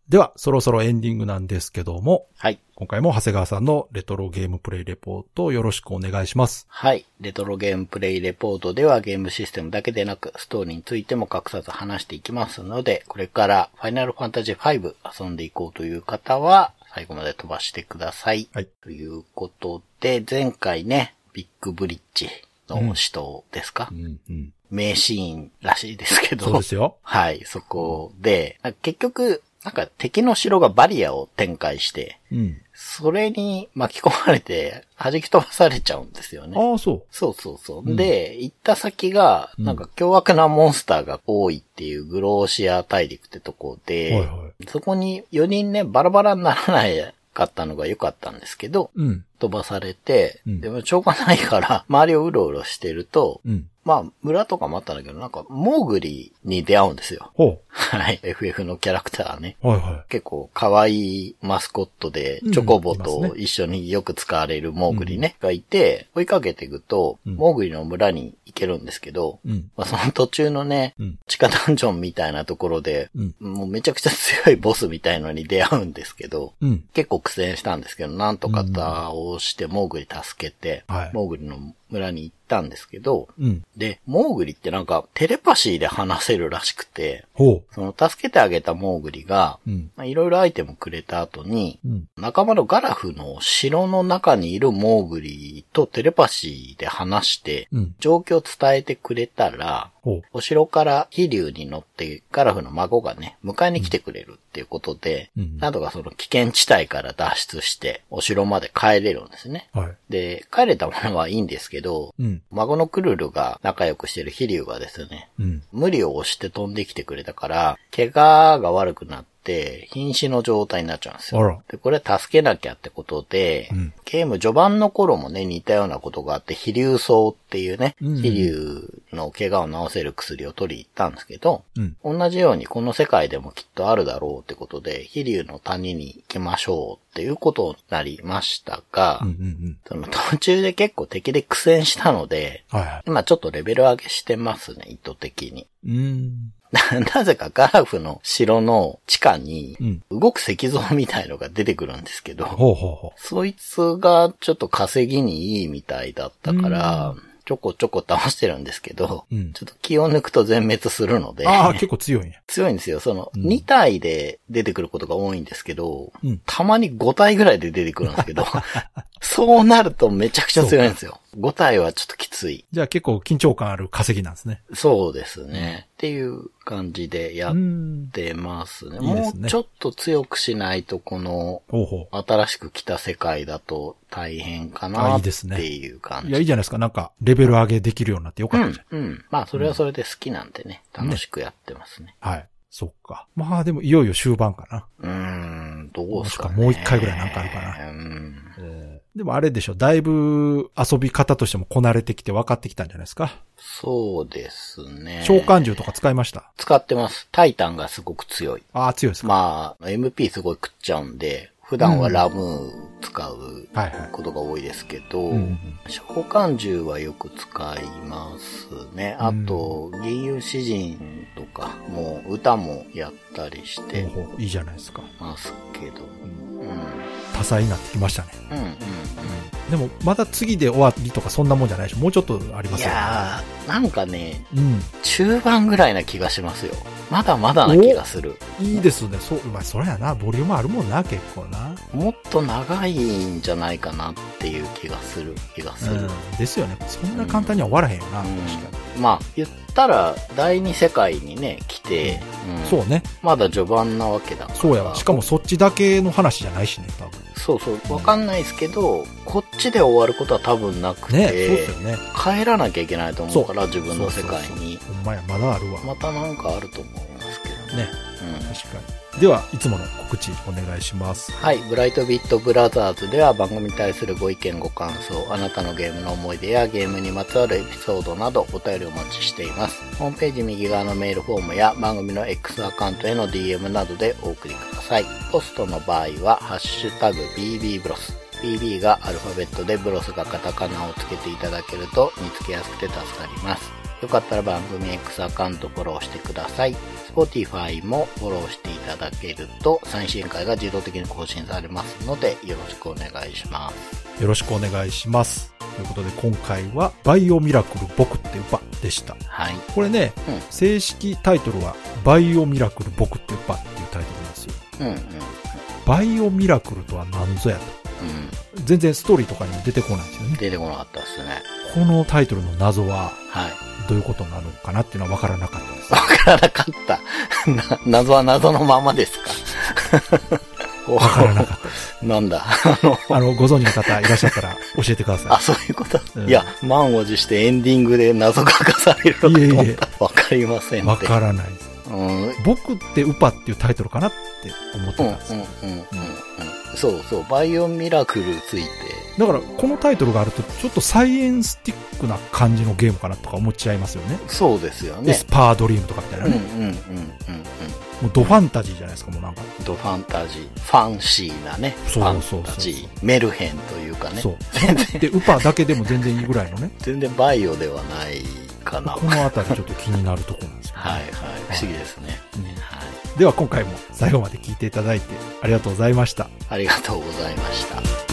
では、そろそろエンディングなんですけども、はい。今回も長谷川さんのレトロゲームプレイレポートをよろしくお願いします。はい。レトロゲームプレイレポートではゲームシステムだけでなく、ストーリーについても隠さず話していきますので、これからファイナルファンタジー5遊んでいこうという方は、最後まで飛ばしてください。はい。ということで、前回ね、ビッグブリッジの死闘ですか、うん、うん。名シーンらしいですけど。そうですよ。はい、そこで、結局、なんか敵の城がバリアを展開して、うん。それに巻き込まれて弾き飛ばされちゃうんですよね。ああ、そそうそうそう。うんで、行った先が、うんなんか凶悪なモンスターが多いっていうグローシア大陸ってとこう。で、はいはい。そこに4人ね、バラバラにならないかったのが良かったんですけど、うん。飛ばされて、うんでもしょうがないから、周りをうろうろしてると、うん。まあ、村とかもあったんだけど、なんか、モーグリに出会うんですよ。ほはい。FF のキャラクターね。う。はいは結構可愛いマスコットでうん、チョコボと一緒によく使われるモーグリね、がいて、追いかけていくと、うんモーグリの村に行けるんですけど、い。うん。まあ、その途中のね、うん。地下ダンジョンみたいなところで、うん。もうめちゃくちゃ強いボスみたいのに出会うんですけど、うん。結構苦戦したんですけど、なんとか倒して、モーグリ助けて、はいモーグリの村に行ったんですけど、うん。で、モーグリってなんかテレパシーで話せるらしくて、ほその助けてあげたモーグリが、いろいろアイテムくれた後に、うん。仲間のガラフの城の中にいるモーグリとテレパシーで話して、うん。状況を伝えてくれたら。お城から飛竜に乗ってガラフの孫がね、迎えに来てくれるっていうことで、うんなんとかその危険地帯から脱出して、お城まで帰れるんですね。はい。で、帰れたものはいいんですけど、うん。孫のクルルが仲良くしてる飛竜がですね、うん。無理を押して飛んできてくれたから、怪我が悪くなって、瀕死の状態になっちゃうんですよ。で、これ助けなきゃってことで、うんゲーム序盤の頃もね、似たようなことがあって、飛竜草っていうね、うん飛竜の怪我を治せる薬を取り行ったんですけど、うん。同じようにこの世界でもきっとあるだろうってことで、飛竜の谷に行きましょうっていうことになりましたが、うん。うん。その途中で結構敵で苦戦したので、はいはい。今ちょっとレベル上げしてますね、意図的に。うん。なぜかガラフの城の地下にうん。動く石像みたいのが出てくるんですけど、ほうほうほそいつがちょっと稼ぎにいいみたいだったから、ちょこちょこ倒してるんですけど、う。うん。ちょっと気を抜くと全滅するので、ああ、結構強いんや。強いんですよ。その、うん2体で出てくることが多いんですけど、うんたまに5体ぐらいで出てくるんですけど、そうなるとめちゃくちゃ強いんですよ。5体はちょっときつい。じゃあ結構緊張感ある稼ぎなんですね。そうですね。っていう感じでやっん。てますね。いいですねもうちょっと強くしないと、この、新しく来た世界だと大変かあないっいですねていう感う。じ。いや、いいじゃないですか。なんか、レベル上げできるようになってよかったじゃん。うん、うん。まあ、それはそれで好きなんでね、楽しくやってますね。はい。そっか。まあでも、いよいよ終盤かな。うーん、どうすか、ね、もしくはもう一回ぐらいなんかあるかなうん。でもあれでしょ。だいぶ遊び方としてもこなれてきて分かってきたんじゃないですか。そうですね。召喚獣とか使いました？使ってます。タイタンがすごく強い。ああ、強いですか？まあ、MP すごい食っちゃうんで、普段はラムー使う。ことが多いですけど、うんうん召喚獣はよく使いますね。あと、銀融詩人とか、もう歌もやったりしていいじゃないですか。ますけど。うん。うん多彩になってきましたね。うんうん。でも、まだ次で終わりとかそんなもんじゃないでしょ。もうちょっとありまいすよね。やー、なんかね、うん。中盤ぐらいな気がしますよ。まだまだな気がする。いいですね。そう、まあ、そりゃな、ボリュームあるもんな、結構な。もっと長いんじゃないかなっていう気がする、気がする。うん。ですよね。そんな簡単には終わらへんよな、うん確かに。まあ、言ったら、第二世界にね、来て、うんそうね。まだ序盤なわけだから。そうやわ。しかもそっちだけの話じゃないしね、多分。そうそう、わかんないですけど、こっちで終わることは多分なくて、ね、そうですよね。帰らなきゃいけないと思うから、自分の世界に。ほんまや、まだあるわ。またなんかあると思いますけどね。ね。うん確かに。では、いつもの告知お願いします。はい。ブライトビットブラザーズでは番組に対するご意見ご感想、あなたのゲームの思い出やゲームにまつわるエピソードなどお便りお待ちしています。ホームページ右側のメールフォームや番組の X アカウントへの DM などでお送りください。ポストの場合は、ハッシュタグ BB ブロス。BB がアルファベットでブロスがカタカナをつけていただけると見つけやすくて助かります。よかったら番組 X アカウントフォローしてください。Spotify もフォローしてただけると最新回が自動的に更新されますのでよろしくお願いします。よろしくお願いします。ということで、今回は、バイオミラクル僕っていうバでした。はい。これね、うん正式タイトルは、バイオミラクル僕っていうバっていうタイトルなんですよ。うんうん。バイオミラクルとは何ぞやと。うん。全然ストーリーとかにも出てこないんですよね。出てこなかったですね。このタイトルの謎は、はい。どういうことなのかなっていうのは分からなかったです。わからなかった。な、謎は謎のままですか。お 分からなかったです。なんだ。あの、あの、ご存知の方いらっしゃったら教えてくださあ、そういうこと、うんいや、満を持してエンディングで謎が明かされるのかと思った。わかりませい。んって。分からないです。うん、うん、僕ってウパっていうタイトルかなって思ってうん、うんたんです。、うん。そうそう、バイオミラクルついて。だから、このタイトルがあると、ちょっとサイエンスティックな感じのゲームかなとか思っちゃいますよね。そうですよエねス。パードリームとかみたいなうん、うん、ね。うん、うん、うん。もうドファンタジーじゃないですか、もうなんか。ドファンタジー、ファンシーなね。そうそうそうファンタジー、メルヘンというかね。そう。で、ウパだけでも全然いいぐらいのね。全然バイオではないかな。このあたりちょっと気になるところなんですよ、ね。はいはい。不思議ですね。うんはい。では今回も最後まで聞いていただいてありがとうございました。ありがとうございました。